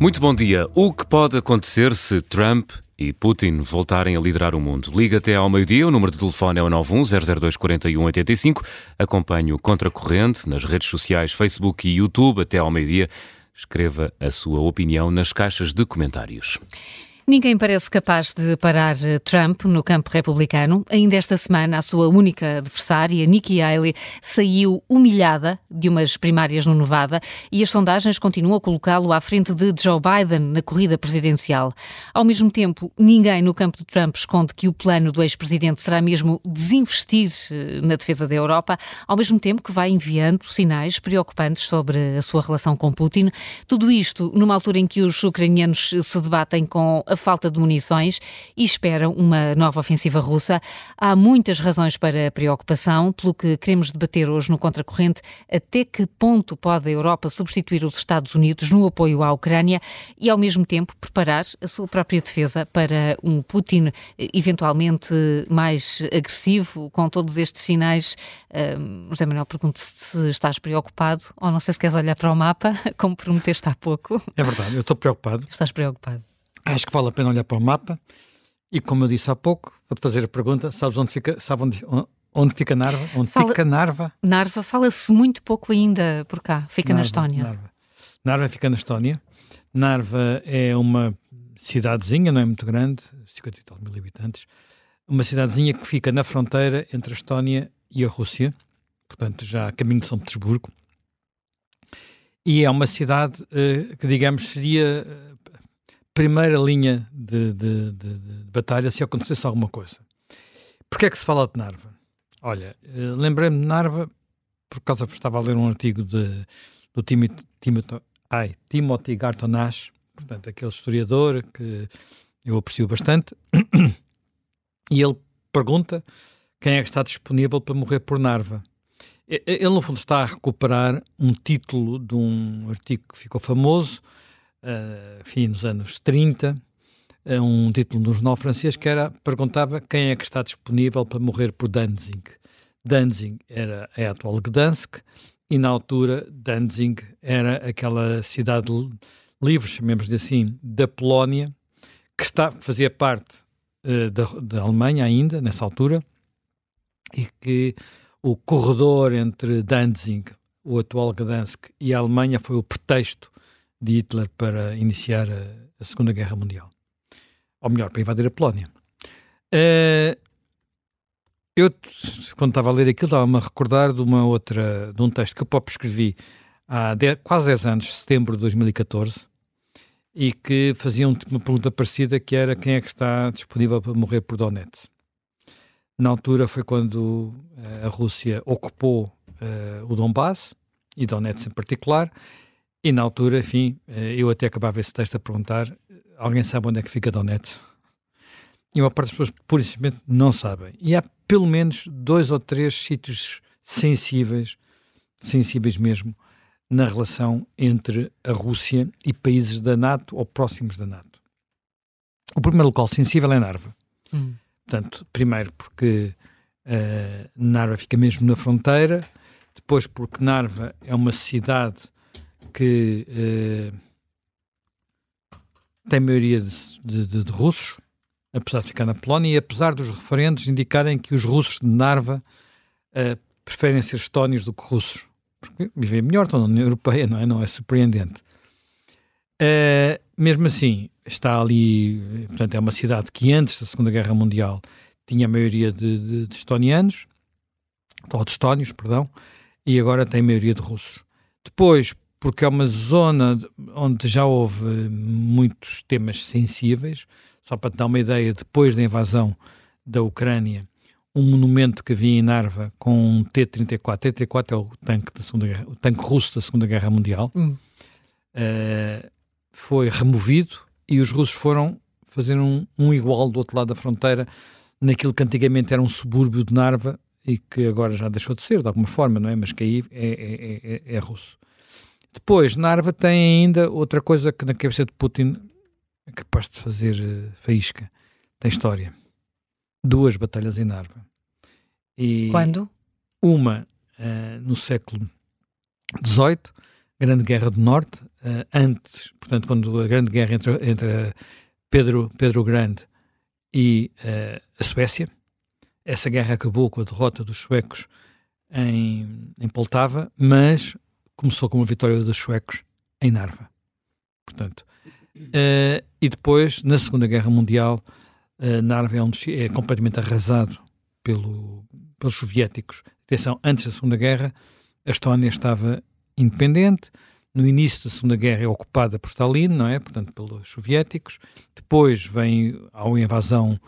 Muito bom dia. O que pode acontecer se Trump e Putin voltarem a liderar o mundo? Liga até ao meio-dia, o número de telefone é o 91-002-4185. Acompanhe o Contracorrente nas redes sociais Facebook e YouTube até ao meio-dia. Escreva a sua opinião nas caixas de comentários. Ninguém parece capaz de parar eh, Trump no campo republicano. Ainda esta semana, a sua única adversária, Nikki Haley, saiu humilhada de umas primárias no Nevada e as sondagens continuam a colocá-lo à frente de Joe Biden na corrida presidencial. Ao mesmo tempo, ninguém no campo de Trump esconde que o plano do ex-presidente será mesmo desinvestir eh, na defesa da Europa, ao mesmo tempo que vai enviando sinais preocupantes sobre a sua relação com Putin. Tudo isto numa altura em que os ucranianos se debatem com a falta de munições e esperam uma nova ofensiva russa. Há muitas razões para preocupação, pelo que queremos debater hoje no Contracorrente até que ponto pode a Europa substituir os Estados Unidos no apoio à Ucrânia e, ao mesmo tempo, preparar a sua própria defesa para um Putin eventualmente mais agressivo, com todos estes sinais. José Manuel, pergunto-se se estás preocupado ou não sei se queres olhar para o mapa, como prometeste há pouco. É verdade, eu estou preocupado. Estás preocupado. Acho que vale a pena olhar para o mapa e, como eu disse há pouco, vou-te fazer a pergunta: sabes onde fica, sabe onde, onde fica Narva? Onde Fala... fica Narva? Narva fala-se muito pouco ainda por cá, fica Narva, na Estónia. Narva. Narva fica na Estónia. Narva é uma cidadezinha, não é muito grande, 50 e tal mil habitantes, uma cidadezinha que fica na fronteira entre a Estónia e a Rússia, portanto, já a caminho de São Petersburgo. E é uma cidade uh, que, digamos, seria primeira linha de, de, de, de, batalha se acontecesse alguma coisa. Porquê é que se fala de Narva? Olha, eh, lembrei-me de Narva por causa que estava a ler um artigo de, do Timothy, Timothy, Garton Nash, portanto, aquele historiador que eu aprecio bastante, e ele pergunta quem é que está disponível para morrer por Narva. Ele, no fundo, está a recuperar um título de um artigo que ficou famoso, enfim, nos anos 30, uh, um título no jornal francês que era, perguntava quem é que está disponível para morrer por Danzig. Danzig era a atual Gdansk e na altura Danzig era aquela cidade livre, chamemos-lhe assim, da Polónia, que está, fazia parte uh, da, da Alemanha ainda, nessa altura, e que o corredor entre Danzig, o atual Gdansk, e a Alemanha foi o pretexto de Hitler para iniciar a, Segunda Guerra Mundial. Ou melhor, para invadir a Polónia. Uh, eu, quando estava a ler aquilo, estava-me a recordar de uma outra, de um texto que eu próprio escrevi há quase 10 anos, setembro de 2014, e que fazia uma pergunta parecida, que era quem é que está disponível para morrer por Donetsk. Na altura foi quando uh, a Rússia ocupou uh, o Donbass, e Donetsk em particular, e na altura, enfim, eh, eu até acabava esse texto a perguntar: alguém sabe onde é que fica Donetsk? E uma parte das pessoas, por simplesmente, não sabem. E há pelo menos dois ou três sítios sensíveis, sensíveis mesmo, na relação entre a Rússia e países da NATO ou próximos da NATO. O primeiro local sensível é Narva. Hum. Portanto, primeiro porque uh, Narva fica mesmo na fronteira, depois porque Narva é uma cidade que eh, tem maioria de, de, de, russos, apesar de ficar na Polónia, e apesar dos referentes indicarem que os russos de Narva eh, preferem ser estónios do que russos, porque vivem melhor, estão na União Europeia, não é? Não é surpreendente. Uh, mesmo assim, está ali, portanto, é uma cidade que antes da Segunda Guerra Mundial tinha a maioria de, de, de estonianos, ou de estónios, perdão, e agora tem maioria de russos. Depois, porque é uma zona onde já houve muitos temas sensíveis. Só para te dar uma ideia, depois da invasão da Ucrânia, um monumento que havia em Narva com um T-34. T-34 é o tanque, da Segunda Guerra, o tanque russo da Segunda Guerra Mundial. Hum. Uh, foi removido e os russos foram fazer um, um, igual do outro lado da fronteira, naquilo que antigamente era um subúrbio de Narva e que agora já deixou de ser, de alguma forma, não é? Mas que aí é, é, é, é russo. Depois, Narva tem ainda outra coisa que na cabeça de Putin é capaz de fazer uh, faísca. Tem história. Duas batalhas em Narva. E Quando? Uma uh, no século XVIII, Grande Guerra do Norte, uh, antes, portanto, quando a Grande Guerra entre, entre Pedro, Pedro Grande e uh, a Suécia. Essa guerra acabou com a derrota dos suecos em, em Poltava, mas começou com uma vitória dos suecos em Narva. Portanto, uh, e depois, na Segunda Guerra Mundial, uh, Narva é, um, é completamente arrasado pelo, pelos soviéticos. Atenção, antes da Segunda Guerra, a Estónia estava independente. No início da Segunda Guerra é ocupada por Stalin, não é? Portanto, pelos soviéticos. Depois vem a invasão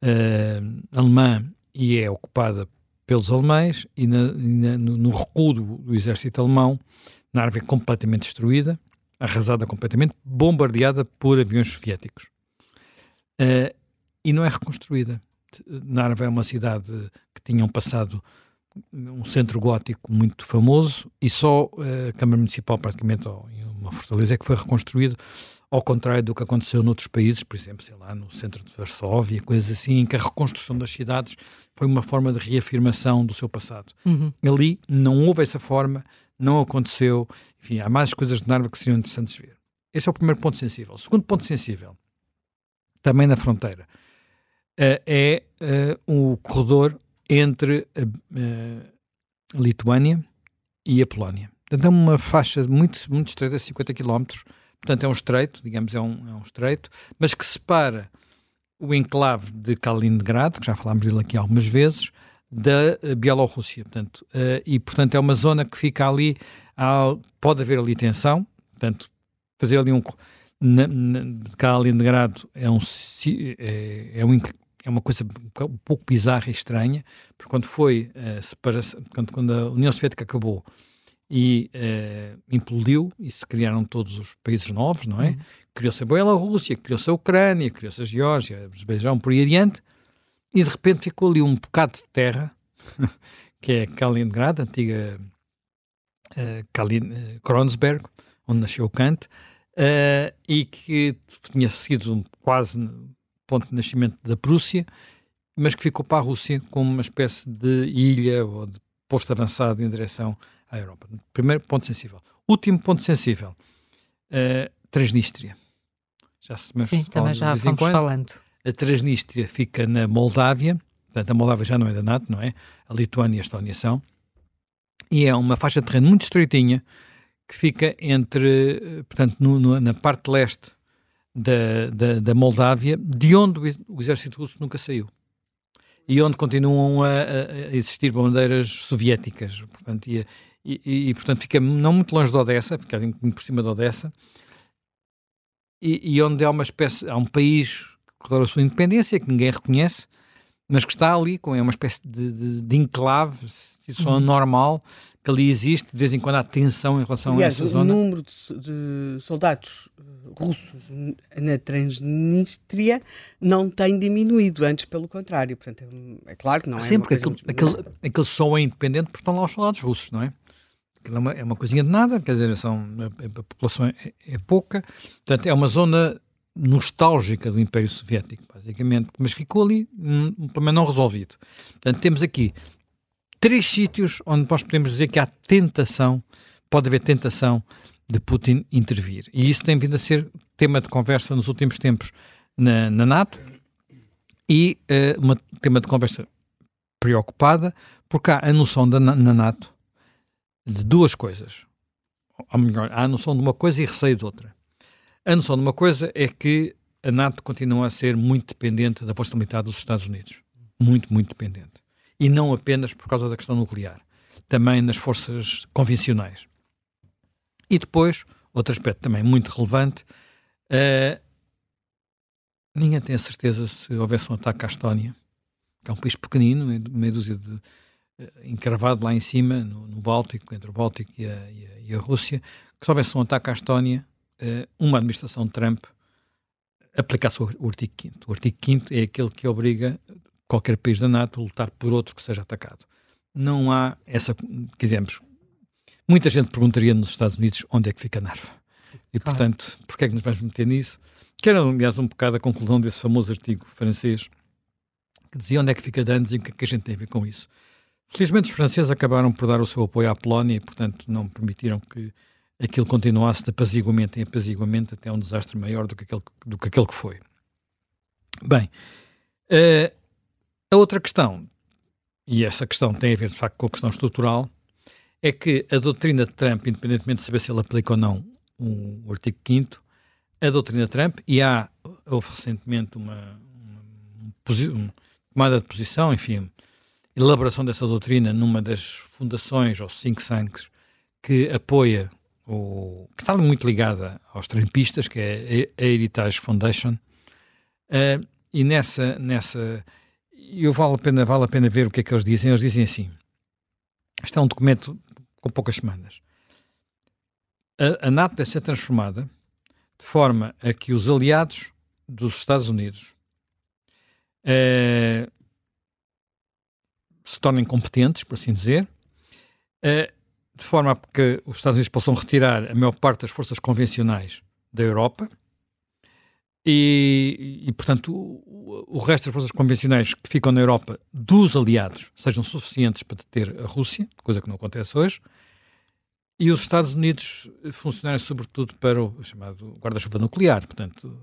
uh, alemã e é ocupada pelos alemães. E, na, na, no, recuo do, do, exército alemão, Narva completamente destruída, arrasada completamente, bombardeada por aviões soviéticos. Uh, e não é reconstruída. Narva é uma cidade que tinha um passado, um centro gótico muito famoso e só a Câmara Municipal, praticamente, uma fortaleza, é que foi reconstruído, ao contrário do que aconteceu noutros países, por exemplo, sei lá, no centro de Varsóvia, coisas assim, em que a reconstrução das cidades foi uma forma de reafirmação do seu passado. Uhum. Ali não houve essa forma, não aconteceu. Enfim, há mais coisas de Narva que seriam interessantes ver. Esse é o primeiro ponto sensível. O segundo ponto sensível, também na fronteira, uh, é uh, o corredor entre a, uh, a, Lituânia e a Polónia. Portanto, é uma faixa muito, muito estreita, 50 km. Portanto, é um estreito, digamos, é um, é um estreito, mas que separa o enclave de Kaliningrado, que já falámos dele aqui algumas vezes, da Bielorrússia. Portanto, e, portanto, é uma zona que fica ali, há, pode haver ali tensão, portanto, fazer ali um... Na, na, Kaliningrado é um, é, é um é uma coisa um pouco bizarra e estranha, porque quando foi uh, separação, quando, quando a União Soviética acabou e uh, implodiu e se criaram todos os países novos, não é? Uhum. Criou-se a Bielorrússia, criou-se a Ucrânia, criou-se a Geórgia, Azerbaijão, por aí adiante, e de repente ficou ali um bocado de terra, que é Kaliningrad, antiga uh, Kalin, uh, Kronsberg, onde nasceu Kant, uh, e que tinha sido quase ponto de nascimento da Prússia, mas que ficou para a Rússia como uma espécie de ilha ou de posto avançado em direção à Europa. Primeiro ponto sensível. Último ponto sensível, uh, Transnistria. Já se Sim, também já fomos quando. falando. A Transnistria fica na Moldávia, portanto a Moldávia já não é da NATO, não é? A Lituânia e a Estónia são. E é uma faixa de terreno muito estreitinha que fica entre, eh, portanto, no, no, na parte leste da, da, da Moldávia, de onde o exército russo nunca saiu. E onde continuam a, a existir bandeiras soviéticas. Portanto, e, e, e, portanto fica não muito longe de Odessa, fica muito por cima de Odessa, e, e onde há uma espécie, há um país que declarou a sua independência, que ninguém reconhece, mas que está ali, com é uma espécie de, de, de enclave, situação uhum. normal, que ali existe, de vez em quando há tensão em relação Aliás, a essa zona. O número de, de, soldados eh, russos na Transnistria não tem diminuído, antes pelo contrário. Portanto, é, é claro que não é. Sim, porque aquele, aquele, aquele só é independente porque estão lá os soldados russos, não é? É uma, é uma coisinha de nada, quer dizer, são, a, população é, é pouca, portanto, é uma zona nostálgica do Império Soviético, basicamente, mas ficou ali um, problema não resolvido. Portanto, temos aqui três sítios onde nós podemos dizer que há tentação, pode haver tentação de Putin intervir. E isso tem vindo a ser tema de conversa nos últimos tempos na, na NATO e uh, um tema de conversa preocupada, porque há a noção da, na NATO de duas coisas. Ou melhor, há a noção de uma coisa e receio de outra. A noção de uma coisa é que a NATO continua a ser muito dependente da força militar dos Estados Unidos. Muito, muito dependente e não apenas por causa da questão nuclear, também nas forças convencionais. E depois, outro aspecto também muito relevante, uh, ninguém tem a certeza se houvesse um ataque à Estónia, que é um país pequenino, meio dúzia de encravado lá em cima, no, no, Báltico, entre o Báltico e a, e a, e a Rússia, que se houvesse um ataque à Estónia, uh, uma administração de Trump aplicasse o artigo 5 O artigo 5 é aquele que obriga qualquer país da NATO lutar por outro que seja atacado. Não há essa, quisemos. Muita gente perguntaria nos Estados Unidos onde é que fica Narva. E, portanto, ah. porquê é que nos vamos meter nisso? Que era, aliás, um bocado a conclusão desse famoso artigo francês que dizia onde é que fica Danzig e o que é que a gente tem a ver com isso. Felizmente, os franceses acabaram por dar o seu apoio à Polónia e, portanto, não permitiram que aquilo continuasse de apaziguamento em apaziguamento até um desastre maior do que aquele, do que, aquele que foi. Bem, uh, a outra questão, e essa questão tem a ver de facto com a questão estrutural, é que a doutrina de Trump, independentemente de saber se ele aplica ou não o, o artigo 5 a doutrina de Trump, e há, houve recentemente uma, uma, uma tomada de posição, enfim, elaboração dessa doutrina numa das fundações ou think tanks que apoia o, que está muito ligada aos trampistas, que é a Heritage Foundation, uh, e nessa, nessa eu vale a, pena, vale a pena ver o que é que eles dizem. Eles dizem assim: isto é um documento com poucas semanas. A, a NATO deve ser transformada de forma a que os aliados dos Estados Unidos uh, se tornem competentes, por assim dizer, uh, de forma a que os Estados Unidos possam retirar a maior parte das forças convencionais da Europa e, e portanto, o, o, resto das forças convencionais que ficam na Europa dos aliados sejam suficientes para deter a Rússia, coisa que não acontece hoje, e os Estados Unidos funcionarem sobretudo para o chamado guarda-chuva nuclear, portanto,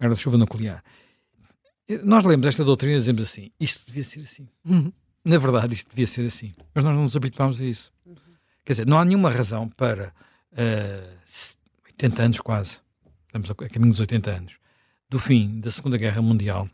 guarda-chuva nuclear. Nós lemos esta doutrina e dizemos assim, isto devia ser assim. Uhum. Na verdade, isto devia ser assim. Mas nós não nos habituámos a isso. Uhum. Quer dizer, não há nenhuma razão para uh, eh, 80 anos quase, estamos a, a caminho dos 80 anos, do fim da Segunda Guerra Mundial,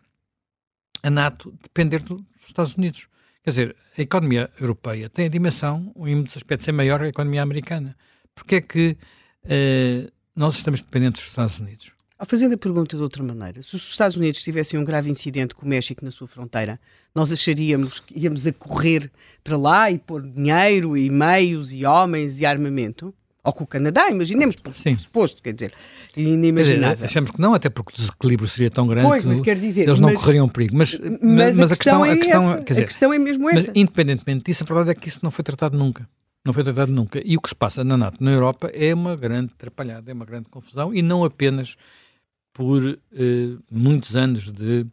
a NATO depender dos Estados Unidos. Quer dizer, a economia europeia tem a dimensão, em muitos aspectos, é maior que a economia americana. Porquê é que uh, nós estamos dependentes dos Estados Unidos? Ao fazer a pergunta de outra maneira, se os Estados Unidos tivessem um grave incidente com o México na sua fronteira, nós acharíamos que íamos a correr para lá e pôr dinheiro e meios e homens e armamento? Ou com o Canadá, imaginemos, por Sim. suposto, quer dizer, inimaginável. achamos que não, até porque o desequilíbrio seria tão grande pois, mas quer dizer, eles não mas, correriam perigo. Mas, mas, mas a, questão, é a questão, essa, dizer, a questão é mesmo essa. Mas, independentemente disso, a verdade é que isso não foi tratado nunca. Não foi tratado nunca. E o que se passa na NATO, na Europa, é uma grande atrapalhada, é uma grande confusão, e não apenas por eh, muitos anos de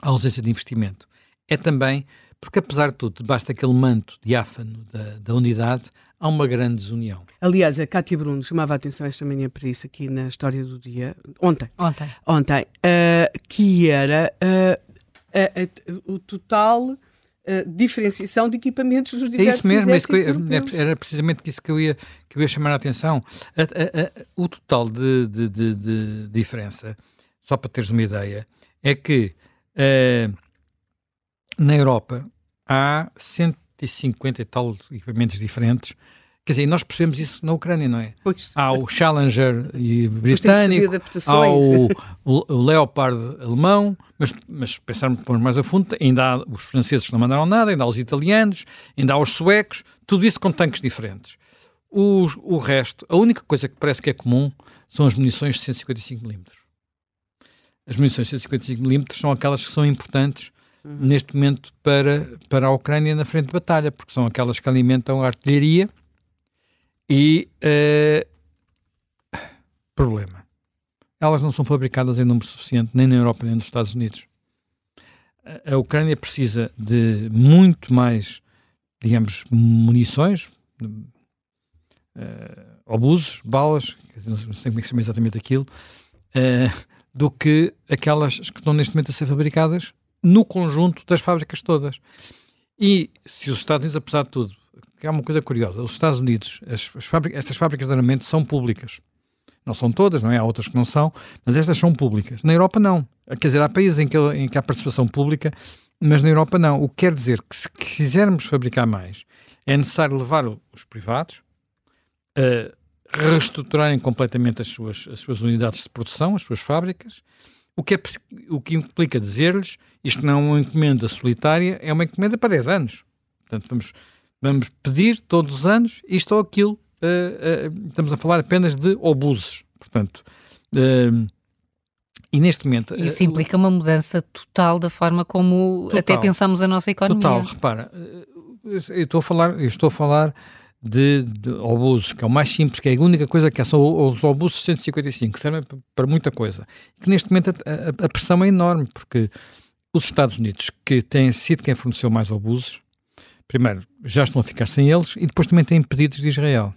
ausência de investimento. É também porque, apesar de tudo, debaixo daquele manto diáfano da, da unidade, há uma grande desunião. Aliás, a Cátia Bruno chamava a atenção esta manhã para isso aqui na História do Dia, ontem. Ontem. Ontem, uh, que era uh, uh, o total diferenciação de equipamentos dos diversos É isso mesmo, é isso eu, era precisamente isso que eu ia, que eu ia chamar a atenção. A, a, a, o total de, de, de, de, diferença, só para teres uma ideia, é que uh, na Europa há 150 e tal equipamentos diferentes Quer dizer, nós percebemos isso na Ucrânia, não é? Pois. Há o Challenger britânico, há o, o, Leopard alemão, mas, mas pensarmos mais a fundo, ainda há os franceses que não mandaram nada, ainda há os italianos, ainda há os suecos, tudo isso com tanques diferentes. O, o resto, a única coisa que parece que é comum são as munições de 155mm. As munições de 155mm são aquelas que são importantes uhum. neste momento para, para a Ucrânia na frente de batalha, porque são aquelas que alimentam a artilharia e uh, problema. Elas não são fabricadas em número suficiente, nem na Europa nem nos Estados Unidos. A Ucrânia precisa de muito mais, digamos, munições, uh, obusos, balas, não sei como é que se chama exatamente aquilo, uh, do que aquelas que estão neste momento a ser fabricadas no conjunto das fábricas todas. E se os Estados Unidos, apesar de tudo, é uma coisa curiosa. Os Estados Unidos, as, as fábricas, estas fábricas de armamento são públicas. Não são todas, não é? Há outras que não são, mas estas são públicas. Na Europa, não. Quer dizer, há países em que, em que há participação pública, mas na Europa, não. O que quer dizer que, se quisermos fabricar mais, é necessário levar os privados a reestruturarem completamente as suas, as suas unidades de produção, as suas fábricas, o que, é, o que implica dizer-lhes isto não é uma encomenda solitária, é uma encomenda para 10 anos. Portanto, vamos Vamos pedir todos os anos isto ou aquilo. Uh, uh, estamos a falar apenas de obuses. Portanto, uh, e neste momento. Isso implica uma mudança total da forma como total, até pensamos a nossa economia. Total, repara, eu estou a falar, estou a falar de, de obuses, que é o mais simples, que é a única coisa que é, são os obuses 155, que servem para muita coisa. Que neste momento a, a, a pressão é enorme, porque os Estados Unidos, que têm sido quem forneceu mais obuses, primeiro, já estão a ficar sem eles e depois também têm pedidos de Israel.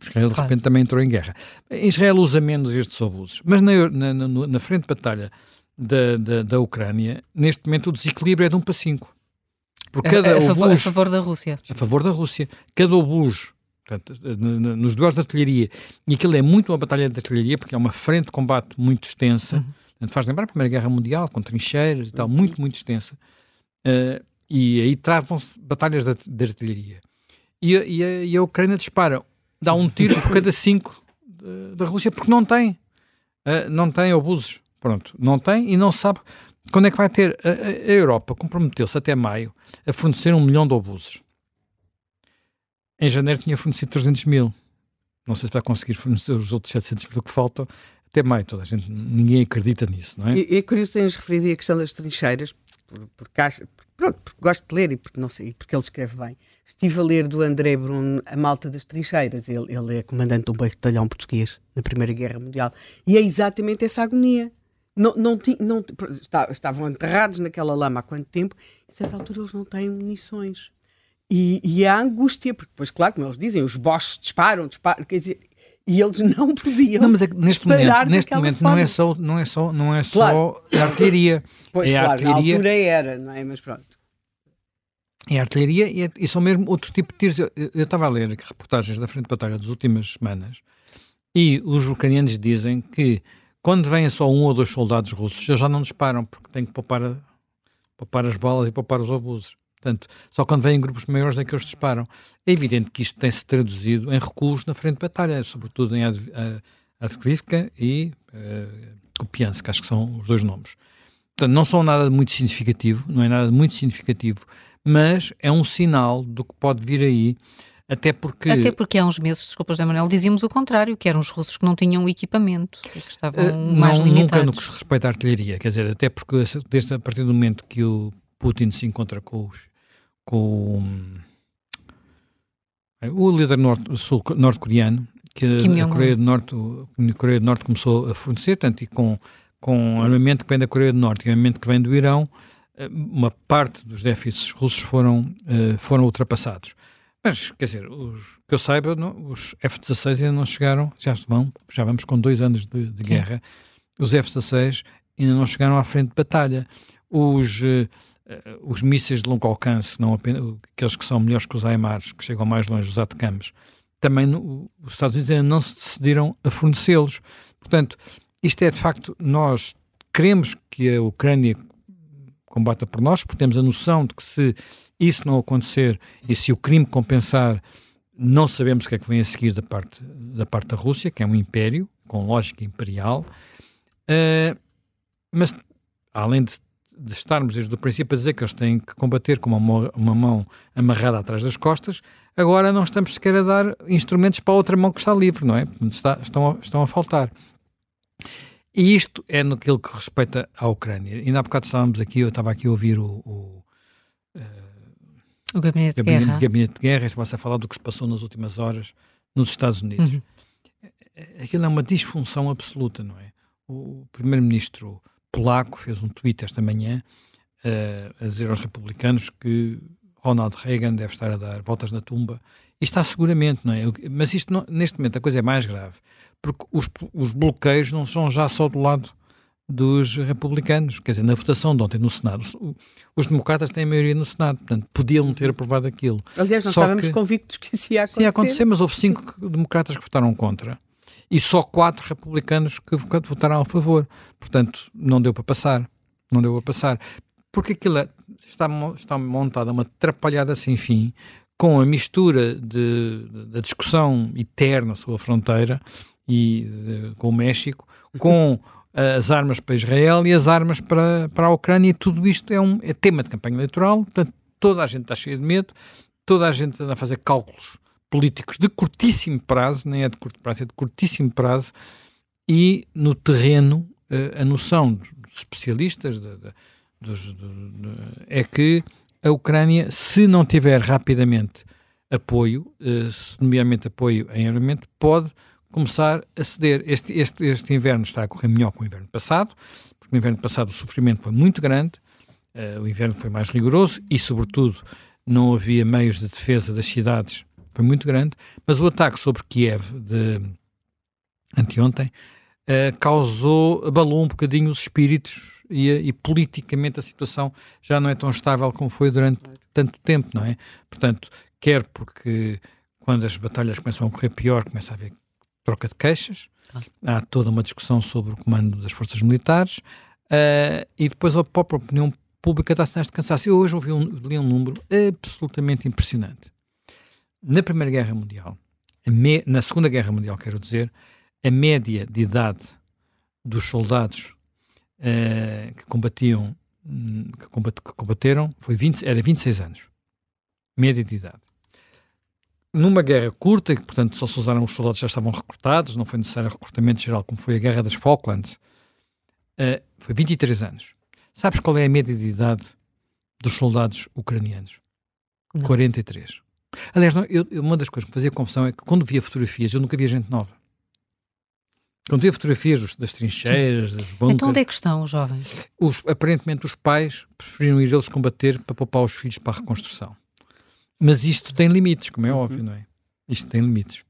Israel de claro. repente também entrou em guerra. Israel usa menos estes abusos, mas na, na, na, na frente de batalha da, da, da, Ucrânia, neste momento o desequilíbrio é de 1 para 5. Por cada a, a, favor, a favor da Rússia. A favor da Rússia. Cada obuso Portanto, nos duelos de artilharia, e aquilo é muito uma batalha de artilharia, porque é uma frente de combate muito extensa, uhum. faz lembrar a Primeira Guerra Mundial, com trincheiras e tal, muito, muito extensa, uh, e aí travam-se batalhas de, de, artilharia. E, e, a, e, a, Ucrânia dispara, dá um tiro por cada cinco da Rússia, porque não tem, uh, não tem obusos, pronto, não tem e não sabe quando é que vai ter. A, a Europa comprometeu-se até maio a fornecer um milhão de obusos em janeiro tinha fornecido 300 mil. Não sei se vai conseguir fornecer os outros 700 mil que faltam até maio. Toda a gente, ninguém acredita nisso, não é? E, é curioso teres referido a questão das trincheiras, por, por, pronto, porque gosto de ler e porque, não sei, porque ele escreve bem. Estive a ler do André Bruno A Malta das Trincheiras. Ele, ele é comandante de um batalhão português na Primeira Guerra Mundial. E é exatamente essa agonia. Não, não, não, estavam enterrados naquela lama há quanto tempo? A certa altura eles não têm munições. E, e a angústia, porque depois, claro, como eles dizem, os boches disparam, disparam, quer dizer, e eles não podiam não, mas é neste momento, neste momento não é só não é só não é só a artilharia. Pois é claro, a artilharia. altura era não é? Mas pronto. É a artilharia e, é, e são mesmo outro tipo de tiros. Eu, estava a ler reportagens da frente de batalha das últimas semanas e os ucranianos dizem que quando vêm só um ou dois soldados russos eles já não disparam porque têm que poupar, poupar as balas e poupar os obusos Portanto, só quando vêm grupos maiores é que eles disparam. É evidente que isto tem-se traduzido em recuos na frente de batalha, sobretudo em Advivka e uh, Kupiansk, acho que são os dois nomes. Portanto, não são nada muito significativo, não é nada muito significativo, mas é um sinal do que pode vir aí, até porque... Até porque há uns meses, desculpa José Manuel, dizíamos o contrário, que eram os russos que não tinham equipamento, que estavam uh, mais não, limitados. Nunca no que se respeita à artilharia, quer dizer, até porque desde a partir do momento que o Putin se encontra com os com o líder norte-coreano, que a Coreia do Norte, a Coreia do Norte começou a fornecer, tanto e com, com armamento que vem da Coreia do Norte e armamento que vem do Irão, eh, uma parte dos déficits russos foram, uh, foram ultrapassados. Mas, quer dizer, os, que eu saiba, não, os F-16 ainda não chegaram, já vão, já vamos com dois anos de, de guerra, os F-16 ainda não chegaram à frente de batalha. Os, uh, os mísseis de longo alcance, não apenas, aqueles que são melhores que os AIMARs, que chegam mais longe dos atacames, também no, os Estados Unidos ainda não se decidiram a fornecê-los. Portanto, isto é de facto, nós queremos que a Ucrânia combata por nós, porque temos a noção de que se isso não acontecer e se o crime compensar, não sabemos o que é que vem a seguir da parte da, parte da Rússia, que é um império com lógica imperial. Uh, mas, além de de estarmos desde o princípio a dizer que eles têm que combater com uma, uma mão amarrada atrás das costas, agora não estamos sequer a dar instrumentos para a outra mão que está livre, não é? Está, estão, a, estão a faltar. E isto é naquilo que respeita à Ucrânia. Ainda há bocado estávamos aqui, eu estava aqui a ouvir o, o, o Gabinete, Gabinete, de Guerra. Gabinete de Guerra, estava a falar do que se passou nas últimas horas nos Estados Unidos. Uhum. Aquilo é uma disfunção absoluta, não é? O primeiro-ministro polaco fez um tweet esta manhã uh, a dizer aos republicanos que Ronald Reagan deve estar a dar voltas na tumba. E está seguramente, não é? Mas isto, não, neste momento, a coisa é mais grave, porque os, os bloqueios não são já só do lado dos republicanos. Quer dizer, na votação de ontem no Senado, os democratas têm a maioria no Senado, portanto, podiam ter aprovado aquilo. Aliás, nós Só estávamos que, convictos que isso ia acontecer. Ia acontecer, mas houve cinco democratas que votaram contra e só quatro republicanos que votaram a favor. Portanto, não deu para passar. Não deu para passar. Porque aquilo é, está, está montada uma atrapalhada sem fim com a mistura da discussão eterna sobre a fronteira e de, com o México, com as armas para Israel e as armas para, para a Ucrânia, e tudo isto é um é tema de campanha eleitoral, portanto, toda a gente está cheia de medo, toda a gente anda a fazer cálculos políticos de curtíssimo prazo, nem é de curto prazo, é de curtíssimo prazo, e no terreno eh, a noção dos especialistas de, de, dos, de, é que a Ucrânia, se não tiver rapidamente apoio, eh, nomeadamente apoio em armamento, pode começar a ceder. Este, este, este inverno está a correr melhor que o inverno passado, porque no inverno passado o sofrimento foi muito grande, uh, o inverno foi mais rigoroso e, sobretudo, não havia meios de defesa das cidades foi muito grande, mas o ataque sobre Kiev de anteontem uh, causou, abalou um bocadinho os espíritos e, e, politicamente a situação já não é tão estável como foi durante tanto tempo, não é? Portanto, quer porque quando as batalhas começam a correr pior, começa a haver troca de queixas, há toda uma discussão sobre o comando das forças militares uh, e depois a própria opinião pública dá sinais de cansaço. Eu hoje ouvi um, li um número absolutamente impressionante. Na Primeira Guerra Mundial, me, na Segunda Guerra Mundial, quero dizer, a média de idade dos soldados uh, que combatiam hum, que, combat, que, combateram foi 20, era 26 anos. Média de idade. Numa guerra curta, que portanto só se usaram os soldados que já estavam recrutados, não foi necessário recrutamento geral, como foi a Guerra das Falklands, uh, foi 23 anos. Sabes qual é a média de idade dos soldados ucranianos? Não. 43. Aliás, não, eu, uma das coisas que me fazia confusão é que quando via fotografias, eu nunca via gente nova. Quando via fotografias das trincheiras, Sim. das bunkers... Então onde é que estão os jovens? Os, aparentemente os pais preferiram ir eles combater para poupar os filhos para a reconstrução. Mas isto tem limites, como é uhum. óbvio, não é? Isto tem limites.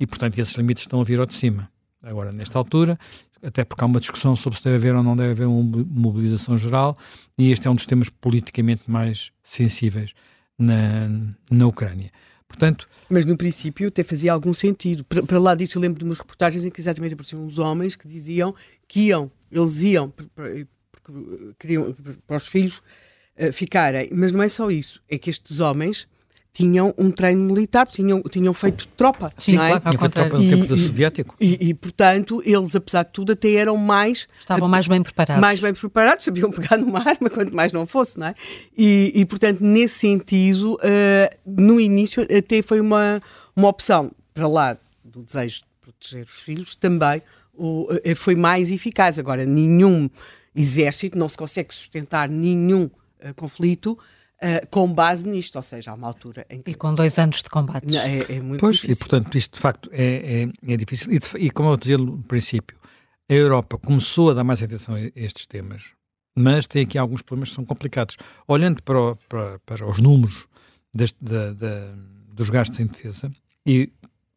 E, portanto, esses limites estão a vir ao de cima. Agora, nesta altura, até porque há uma discussão sobre se deve haver ou não deve haver uma mobilização geral, e este é um dos temas politicamente mais sensíveis na, na Ucrânia. Portanto, Mas no princípio até fazia algum sentido. Para, para lá disso, eu lembro de umas reportagens em que exatamente apareciam os homens que diziam que iam, eles iam porque queriam para os filhos uh, ficarem. Mas não é só isso, é que estes homens tinham um treino militar, tinham, tinham feito tropa. Sim, não é? claro, tinham feito tropa no tempo do soviético. E, e, portanto, eles, apesar de tudo, até eram mais... Estavam mais bem preparados. Mais bem preparados, sabiam pegar numa arma, quanto mais não fosse, não é? E, e portanto, nesse sentido, uh, no início até foi uma, uma opção, para lá do desejo de proteger os filhos, também o, uh, foi mais eficaz. Agora, nenhum exército, não se consegue sustentar nenhum uh, conflito Uh, com base nisto, ou seja, há uma altura em que... E com dois anos de combates. É, é muito pois, difícil. e portanto isto de facto é, é, é difícil. E, e, como eu dizia no princípio, a Europa começou a dar mais atenção a estes temas, mas tem aqui alguns problemas que são complicados. Olhando para, o, para, para os números deste, da, da, dos gastos em defesa e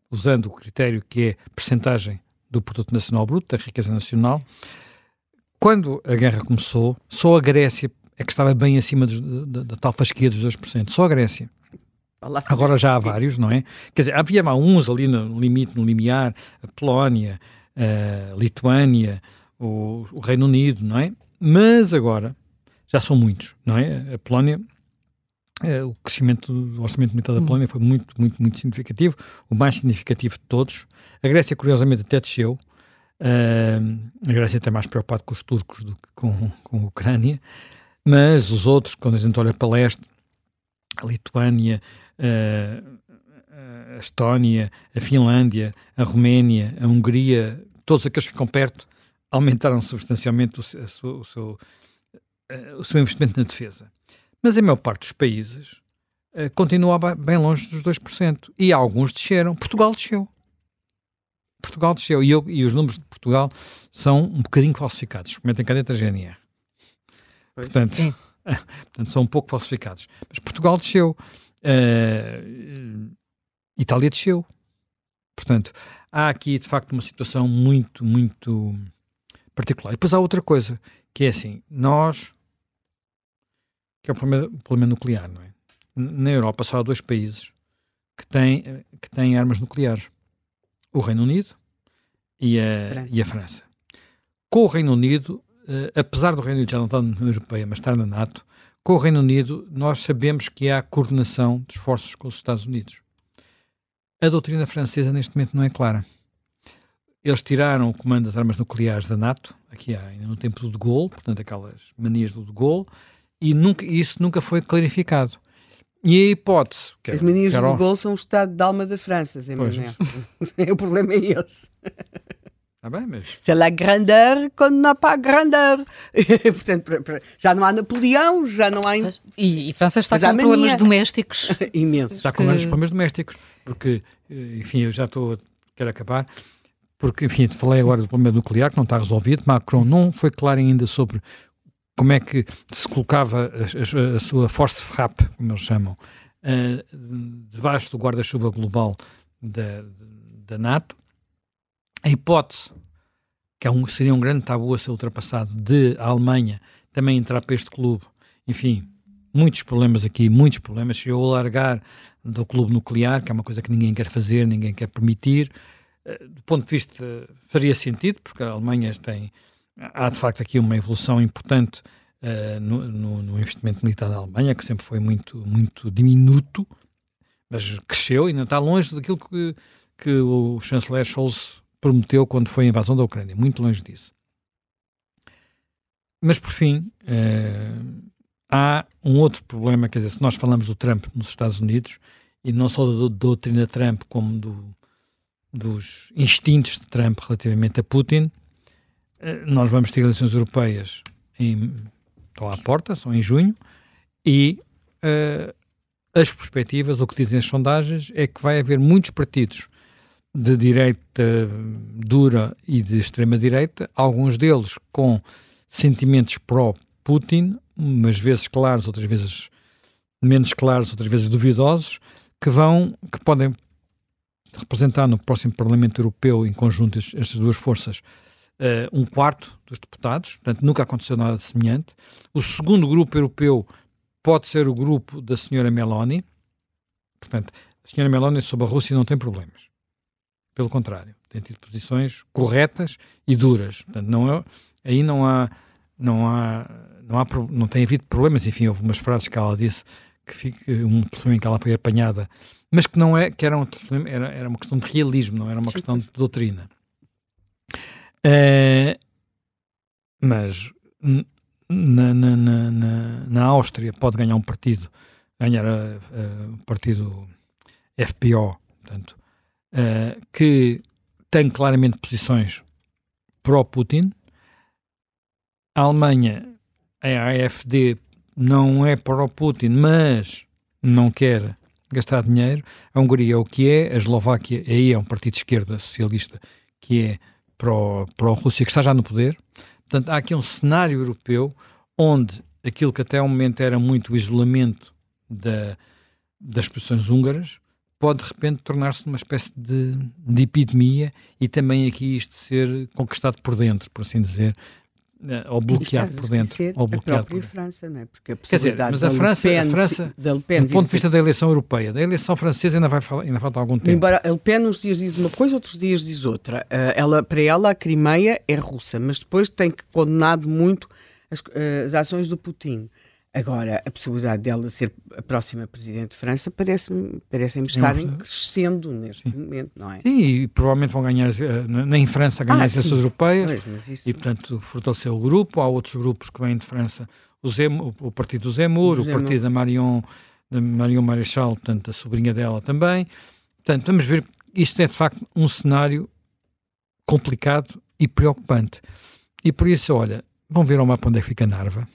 usando o critério que é percentagem do produto nacional bruto, da riqueza nacional, quando a guerra começou, só a Grécia é que estava bem acima da tal fasquia dos 2%. Só a Grécia. Agora já há vários, não é? Quer dizer, havia uns ali no limite, no limiar, a Polónia, a Lituânia, o, o, Reino Unido, não é? Mas agora já são muitos, não é? A Polónia, é, o crescimento do orçamento militar da hum. Polónia foi muito, muito, muito significativo, o mais significativo de todos. A Grécia, curiosamente, até desceu. Uh, a Grécia está mais preocupada com os turcos do que com, com a Ucrânia. Mas os outros, quando a gente olha para leste, a Lituânia, a, a Estónia, a Finlândia, a Roménia, a Hungria, todos aqueles que ficam perto, aumentaram substancialmente o, seu, o, seu, o seu investimento na defesa. Mas a maior parte dos países uh, continua bem longe dos 2%. E alguns desceram. Portugal desceu. Portugal desceu. E, eu, e os números de Portugal são um bocadinho falsificados. Comentem da GNR. Portanto, portanto, são um pouco falsificados. Mas Portugal desceu. Uh, Itália desceu. Portanto, há aqui de facto uma situação muito, muito particular. E depois há outra coisa, que é assim, nós, que é o problema, o problema nuclear, não é? Na Europa só há dois países que têm, que têm armas nucleares. O Reino Unido e a, e a França. Com o Reino Unido, uh, apesar do Reino Unido já não estar na União Europeia, mas estar na NATO, com o Reino Unido nós sabemos que há coordenação de esforços com os Estados Unidos. A doutrina francesa neste momento não é clara. Eles tiraram o comando das armas nucleares da NATO, aqui há, no tempo do de Gaulle, portanto aquelas manias do de Gaulle, e nunca, isso nunca foi clarificado. E a hipótese... As manias do de Gaulle são o estado de alma da França, Zé o problema é esse. Ah bem, mas... C'est la grandeur quando não há grandeur. Portanto, já não há Napoleão, já não há... E, e França está mas com problemas domésticos. Imensos. Está com que... problemas domésticos, porque, eh, enfim, eu já estou, quero acabar, porque, enfim, falei agora do problema nuclear, que não está resolvido, Macron não foi claro ainda sobre como é que se colocava a, a, a sua force frappe, como eles chamam, uh, debaixo do guarda-chuva global da, da NATO. A hipótese, que é um, seria um grande tabu a ser ultrapassado, de a Alemanha também entrar para este clube, enfim, muitos problemas aqui, muitos problemas. Se eu largar do clube nuclear, que é uma coisa que ninguém quer fazer, ninguém quer permitir, uh, do ponto de vista, faria sentido, porque a Alemanha tem. Há de facto aqui uma evolução importante uh, no, no, no, investimento militar da Alemanha, que sempre foi muito, muito diminuto, mas cresceu e não está longe daquilo que, que o chanceler Scholz prometeu quando foi a invasão da Ucrânia, muito longe disso. Mas por fim, uh, há um outro problema, quer dizer, se nós falamos do Trump nos Estados Unidos, e não só da doutrina Trump, como do, dos instintos de Trump relativamente a Putin, uh, nós vamos ter eleições europeias em estão à porta, são em junho, e uh, as perspectivas, o que dizem as sondagens, é que vai haver muitos partidos de direita dura e de extrema-direita, alguns deles com sentimentos pró-Putin, umas vezes claros, outras vezes menos claros, outras vezes duvidosos, que vão, que podem representar no próximo Parlamento Europeu, em conjunto, estas duas forças, uh, um quarto dos deputados, portanto nunca aconteceu nada semelhante. O segundo grupo europeu pode ser o grupo da senhora Meloni, portanto, a senhora Meloni sobre a Rússia não tem problemas. Pelo contrário, tem tido posições corretas e duras. Portanto, não é, aí não há, não há, não há, não tem havido problemas. Enfim, houve umas frases que ela disse que fica um problema em que ela foi apanhada, mas que não é, que era, um, era, era uma questão de realismo, não era uma Sim, questão de doutrina. É, mas na, na, na, na, Áustria pode ganhar um partido, ganhar o partido FPO, portanto, uh, que tem claramente posições pró-Putin. A Alemanha, a AFD, não é pró-Putin, mas não quer gastar dinheiro. A Hungria é o que é, a Eslováquia aí é um partido de esquerda socialista que é pró-Rússia, que está já no poder. Portanto, há aqui um cenário europeu onde aquilo que até o momento era muito o isolamento da, das posições húngaras pode de repente tornar-se uma espécie de, de epidemia e também aqui isto ser conquistado por dentro, por assim dizer, eh, ou bloqueado por dentro. Ou bloqueado a própria França, não é? Porque a Quer dizer, mas a França, Pen, a França do ponto de vista da eleição europeia, da eleição francesa ainda, vai, ainda falta algum tempo. Embora a Le Pen uns dias diz uma coisa, outros dias diz outra. Uh, ela, para ela, a Crimeia é russa, mas depois tem condenado muito as, eh, as ações do Putin. Agora, a possibilidade dela ser a próxima Presidente de França parece-me parece estarem crescendo neste sim. momento, não é? Sim, e provavelmente vão ganhar, eh, nem em França, ganhar ah, as eleições europeias pois, isso... e, portanto, fortalecer o grupo. Há outros grupos que vêm de França, o, Zemmour, o partido do Zemmour, o, o partido da Marion, da Marion Marechal, portanto, a sobrinha dela também. Portanto, vamos ver, isto é de facto um cenário complicado e preocupante. E por isso, olha, vão ver ao mapa onde é que fica Narva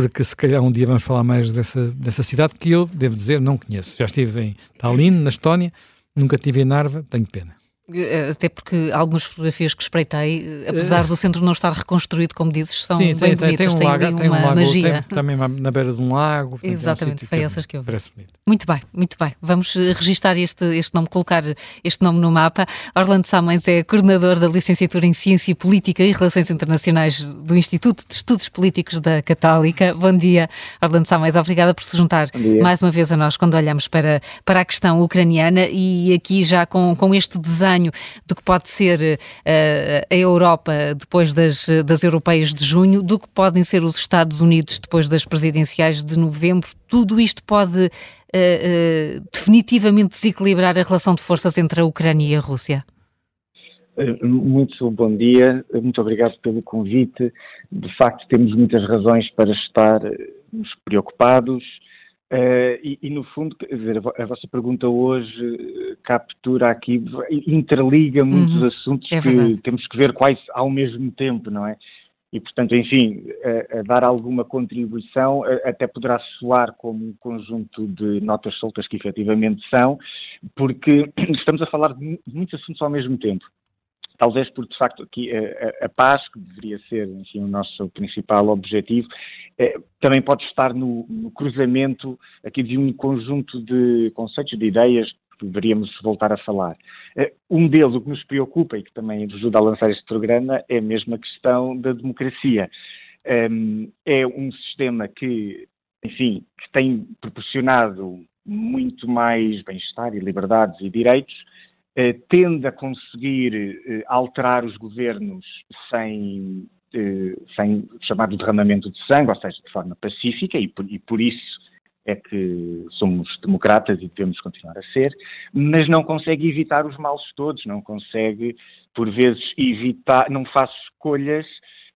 porque se calhar um dia vamos falar mais dessa, dessa cidade que eu, devo dizer, não conheço. Já estive em Tallinn, na Estónia, nunca estive em Narva, tenho pena. Eh, até porque algumas fotografias que espreitei, eh, apesar do centro não estar reconstruído, como dizes, são Sim, bem tem, bonitas, tem, um lago, tem uma um lago, magia. Tem, também na beira de um lago. Exatamente, é um foi essas que eu vi. Parece bonito. Muito bem, muito bem. Vamos eh, registar este, este nome, colocar este nome no mapa. Orlando Samães é coordenador da licenciatura em Ciência Política e Relações Internacionais do Instituto de Estudos Políticos da Católica. Bom dia, Orlando Samães. Obrigada por se juntar mais uma vez a nós quando olhamos para, para a questão ucraniana e aqui já com, com este desenho do que pode ser uh, a Europa depois das, das europeias de junho, do que podem ser os Estados Unidos depois das presidenciais de novembro. Tudo isto pode uh, uh, definitivamente desequilibrar a relação de forças entre a Ucrânia e a Rússia? Muito bom dia, muito obrigado pelo convite. De facto, temos muitas razões para estar preocupados. Uh, e, e, no fundo, quer dizer, a, vossa pergunta hoje eh, captura aqui, interliga muitos uhum. assuntos é que temos que ver quais ao mesmo tempo, não é? E, portanto, enfim, a, a dar alguma contribuição a, até poderá soar como um conjunto de notas soltas que efetivamente são, porque estamos a falar de muitos assuntos ao mesmo tempo. Talvez por, de facto, aqui a, a, paz, que deveria ser, enfim, o nosso principal objetivo, eh, também pode estar no, no, cruzamento aqui de um conjunto de conceitos, de ideias que deveríamos voltar a falar. Eh, um deles, o que nos preocupa e que também ajuda a lançar este programa, é a questão da democracia. Um, é um sistema que, enfim, que tem proporcionado muito mais bem-estar e liberdades e direitos, eh, tende a conseguir eh, alterar os governos sem, eh, sem chamado derramamento de sangue, ou seja, de forma pacífica, e por, e por isso é que somos democratas e devemos continuar a ser, mas não consegue evitar os males todos, não consegue, por vezes, evitar, não faz escolhas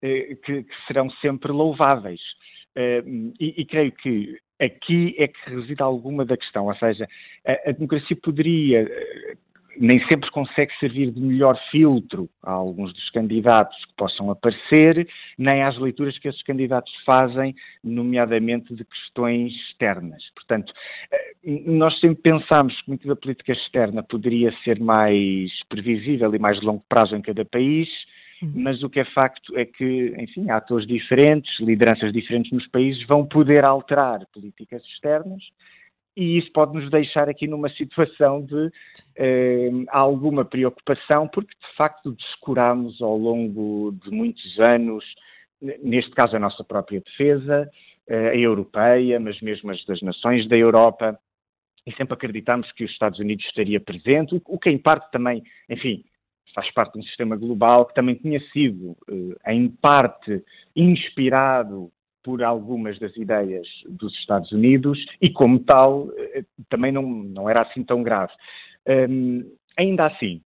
eh, que, que, serão sempre louváveis. Eh, e, e, creio que aqui é que reside alguma da questão, ou seja, a, a democracia poderia eh, nem sempre consegue servir de melhor filtro a alguns dos candidatos que possam aparecer, nem às leituras que esses candidatos fazem, nomeadamente de questões externas. Portanto, nós sempre pensámos que muito da política externa poderia ser mais previsível e mais de longo prazo em cada país, Uhum. mas o que é facto é que, enfim, atores diferentes, lideranças diferentes nos países vão poder alterar políticas externas e isso pode nos deixar aqui numa situação de eh, alguma preocupação, porque de facto descuramos ao longo de muitos anos, neste caso a nossa própria defesa, eh, a europeia, mas mesmo as das nações da Europa, e sempre acreditamos que os Estados Unidos estaria presente, o que em parte também, enfim, faz parte de um sistema global que também tinha sido, eh, em parte, inspirado por algumas das ideias dos Estados Unidos e, como tal, eh, também não, não era assim tão grave. Um, ainda assim,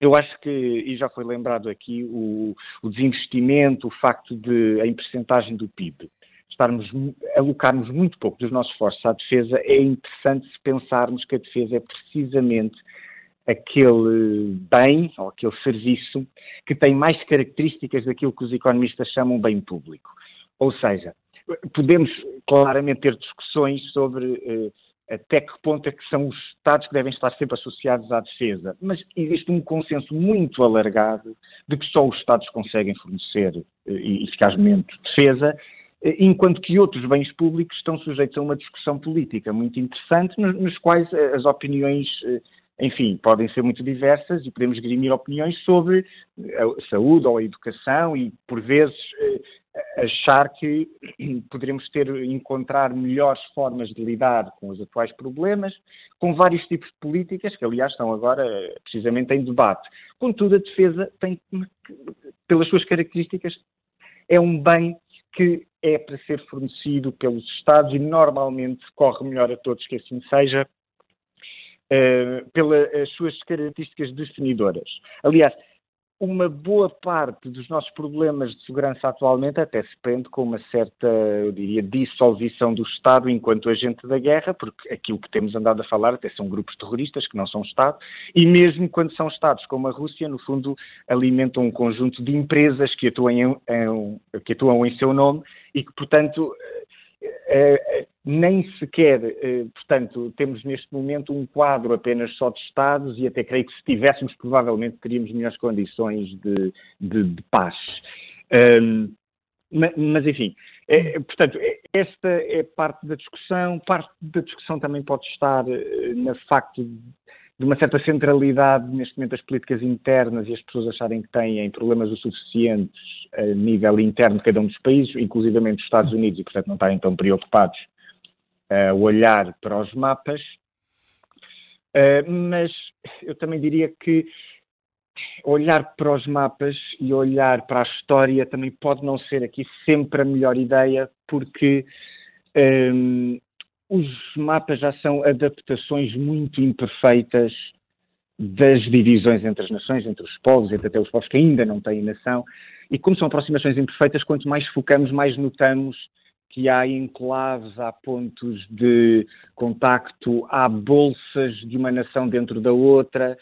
eu acho que, e já foi lembrado aqui, o, o desinvestimento, o facto de, em percentagem do PIB, estarmos, alocarmos muito pouco dos nossos esforços à defesa, é interessante se pensarmos que a defesa é precisamente aquele bem ou aquele serviço que tem mais características daquilo que os economistas chamam bem público. Ou seja, podemos claramente ter discussões sobre eh, até que ponto é que são os Estados que devem estar sempre associados à defesa, mas existe um consenso muito alargado de que só os Estados conseguem fornecer eh, eficazmente defesa, eh, enquanto que outros bens públicos estão sujeitos a uma discussão política muito interessante, nos, nos quais as opiniões enfim, podem ser muito diversas e podemos grimir opiniões sobre a saúde ou a educação e, por vezes, eh, achar que poderemos ter, encontrar melhores formas de lidar com os atuais problemas, com vários tipos de políticas, que aliás estão agora precisamente em debate. Contudo, a defesa tem, pelas suas características, é um bem que é para ser fornecido pelos Estados e normalmente corre melhor a todos que assim seja, uh, pelas suas características definidoras. Aliás, uma boa parte dos nossos problemas de segurança atualmente até se prende com uma certa, eu diria, dissolução do Estado enquanto agente da guerra, porque aquilo que temos andado a falar até são grupos terroristas que não são Estado, e mesmo quando são Estados como a Rússia, no fundo, alimentam um conjunto de empresas que atuam em, em que atuam em seu nome e que, portanto, nem sequer, uh, portanto, temos neste momento um quadro apenas só de Estados e até creio que se tivéssemos, provavelmente teríamos melhores condições de, de, de paz. Um, mas, mas, enfim, é, portanto, esta é parte da discussão. Parte da discussão também pode estar no facto de uma certa centralidade neste momento das políticas internas e as pessoas acharem que têm problemas o suficientes a nível interno de cada um dos países, inclusivamente dos Estados Unidos, e portanto não estarem tão preocupados a olhar para os mapas. Uh, mas eu também diria que olhar para os mapas e olhar para a história também pode não ser aqui sempre a melhor ideia, porque um, os mapas já são adaptações muito imperfeitas das divisões entre as nações, entre os povos, entre até os povos que ainda não têm nação. E como são aproximações imperfeitas, quanto mais focamos, mais notamos que há enclaves, há pontos de contacto, há bolsas de uma nação dentro da outra.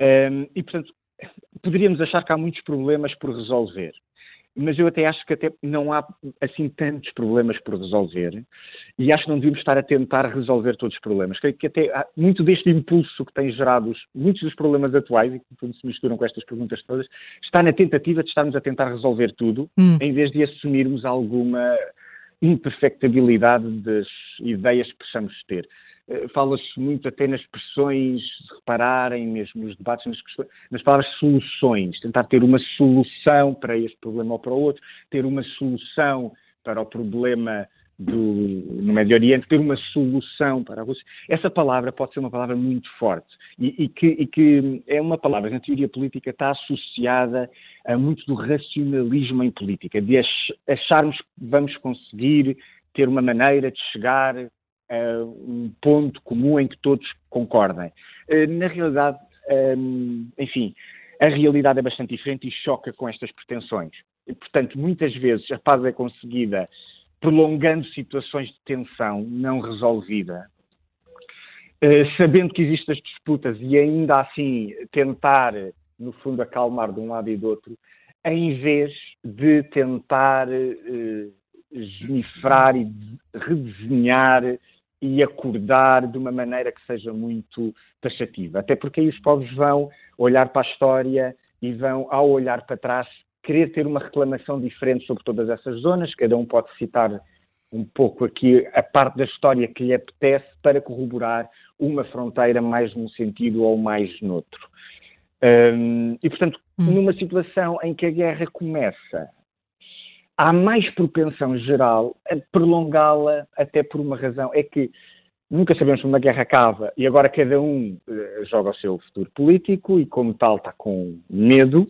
Um, e, portanto, poderíamos achar que há muitos problemas por resolver. Mas eu até acho que até não há assim tantos problemas por resolver e acho que não devíamos estar a tentar resolver todos os problemas. Creio que até muito deste impulso que tem gerado os, muitos dos problemas atuais, e que tudo se misturam com estas perguntas todas, está na tentativa de estarmos a tentar resolver tudo, hum. em vez de assumirmos alguma imperfectabilidade das ideias que possamos ter. Eh, fala-se muito até nas expressões, se repararem mesmo nos debates, nas, nas palavras soluções, tentar ter uma solução para este problema ou para o outro, ter uma solução para o problema do, no Médio Oriente, ter uma solução para a Rússia. Essa palavra pode ser uma palavra muito forte e, e, que, e que, é uma palavra que na teoria política está associada a muito do racionalismo em política, de acharmos que vamos conseguir ter uma maneira de chegar uh, um ponto comum em que todos concordem. Uh, na realidade, um, enfim, a realidade é bastante diferente e choca com estas pretensões. E, portanto, muitas vezes a paz é conseguida prolongando situações de tensão não resolvida, uh, sabendo que existem as disputas e ainda assim tentar, no fundo, acalmar de um lado e do outro, em vez de tentar uh, e redesenhar e acordar de uma maneira que seja muito taxativa. Até porque aí os povos vão olhar para a história e vão, ao olhar para trás, querer ter uma reclamação diferente sobre todas essas zonas. Cada um pode citar um pouco aqui a parte da história que lhe apetece para corroborar uma fronteira mais num sentido ou mais noutro. Um, e, portanto, hum. numa situação em que a guerra começa, há mais propensão geral a prolongá-la até por uma razão. É que nunca sabemos como uma guerra acaba e agora cada um uh, joga o seu futuro político e, como tal, está com medo,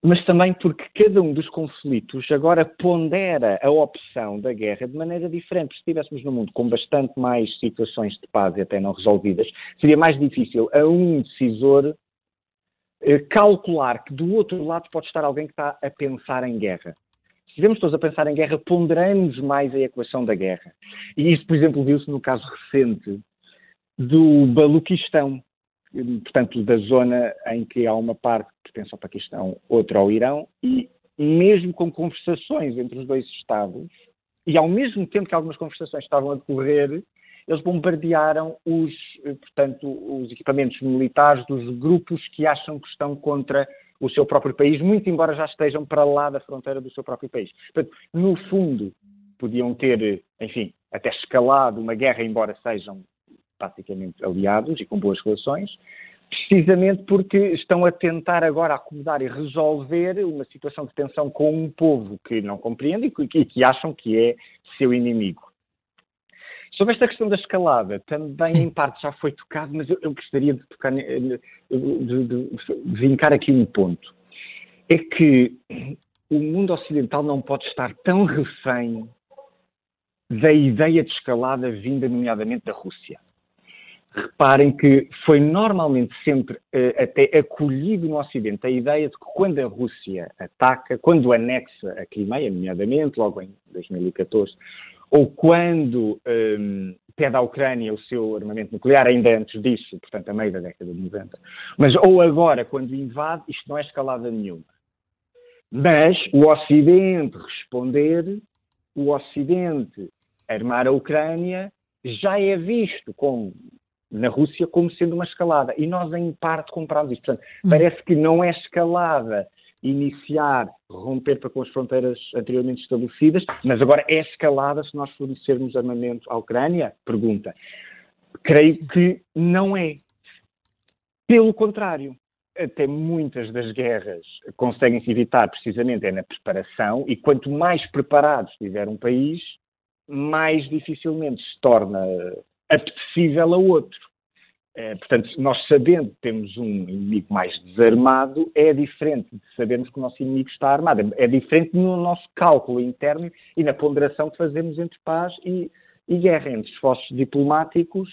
mas também porque cada um dos conflitos agora pondera a opção da guerra de maneira diferente. Se estivéssemos num mundo com bastante mais situações de paz e até não resolvidas, seria mais difícil a um decisor eh, calcular que do outro lado pode estar alguém que está a pensar em guerra. Se estivermos todos a pensar em guerra, ponderamos mais a equação da guerra. E isso, por exemplo, viu-se no caso recente do Baluquistão, portanto, da zona em que há uma parte que pertence ao Paquistão, outra ao Irão, e mesmo com conversações entre os dois Estados, e ao mesmo tempo que algumas conversações estavam a decorrer, eles bombardearam os, eh, portanto, os equipamentos militares dos grupos que acham que estão contra o seu próprio país, muito embora já estejam para lá da fronteira do seu próprio país. Portanto, no fundo, podiam ter, enfim, até escalado uma guerra, embora sejam praticamente aliados e com boas relações, precisamente porque estão a tentar agora acomodar e resolver uma situação de tensão com um povo que não compreende e que, que acham que é seu inimigo. Sobre esta questão da escalada, também Sim. em parte já foi tocado, mas eu, eu gostaria de tocar, de, de, de, vincar aqui um ponto. É que o mundo ocidental não pode estar tão refém da ideia de escalada vinda, nomeadamente, da Rússia. Reparem que foi normalmente sempre eh, até acolhido no Ocidente a ideia de que quando a Rússia ataca, quando anexa a Crimeia, nomeadamente, logo em 2014, ou quando um, pede à Ucrânia o seu armamento nuclear, ainda antes disso, portanto, a meio da década de 90. Mas ou agora, quando invade, isto não é escalada nenhuma. Mas o Ocidente responder, o Ocidente armar a Ucrânia, já é visto como, na Rússia como sendo uma escalada. E nós, em parte, compramos isto. Portanto, hum. parece que não é escalada iniciar, romper para com as fronteiras anteriormente estabelecidas, mas agora é escalada se nós fornecermos armamento à Ucrânia? Pergunta. Creio que não é. Pelo contrário, até muitas das guerras conseguem-se evitar precisamente é na preparação, e quanto mais preparado estiver um país, mais dificilmente se torna apetecível a outro. É, portanto, nós sabendo que temos um inimigo mais desarmado, é diferente de sabermos que o nosso inimigo está armado. É diferente no nosso cálculo interno e na ponderação que fazemos entre paz e, e guerra, entre esforços diplomáticos,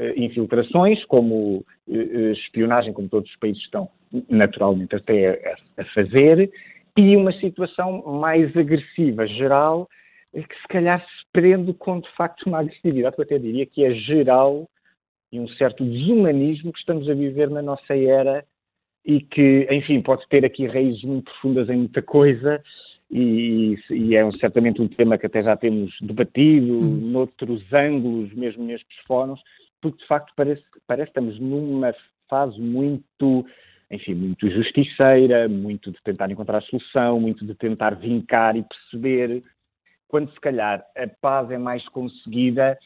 eh, infiltrações, como eh, eh, espionagem, como todos os países estão naturalmente até a, a fazer, e uma situação mais agressiva, geral, que se calhar se prende com, de facto, uma agressividade que eu até diria que é geral e um certo desumanismo que estamos a viver na nossa era e que, enfim, pode ter aqui raízes muito profundas em muita coisa e, e é certamente um tema que até já temos debatido hum. noutros ângulos, mesmo nestes fóruns, porque de facto parece, parece que estamos numa fase muito, enfim, muito justiceira, muito de tentar encontrar solução, muito de tentar vincar e perceber, quando se calhar a paz é mais conseguida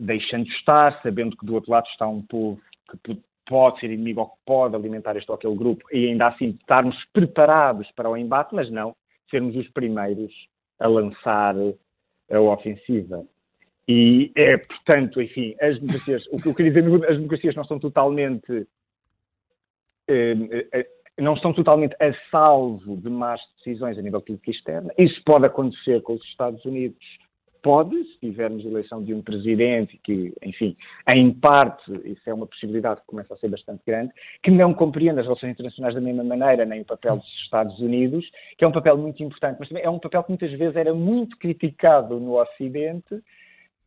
deixando estar, sabendo que do outro lado está um povo que pode ser inimigo ou que pode alimentar este ou aquele grupo e ainda assim estarmos preparados para o embate, mas não sermos os primeiros a lançar a ofensiva. E é, portanto, enfim, as democracias, o que eu queria dizer, as democracias não são totalmente eh, eh, não estão totalmente a salvo de más decisões a nível político externo. Isso pode acontecer com os Estados Unidos pode, se tivermos eleição de um presidente que, enfim, em parte, isso é uma possibilidade que começa a ser bastante grande, que não compreende as relações internacionais da mesma maneira, nem o papel dos Estados Unidos, que é um papel muito importante, mas também é um papel que muitas vezes era muito criticado no Ocidente,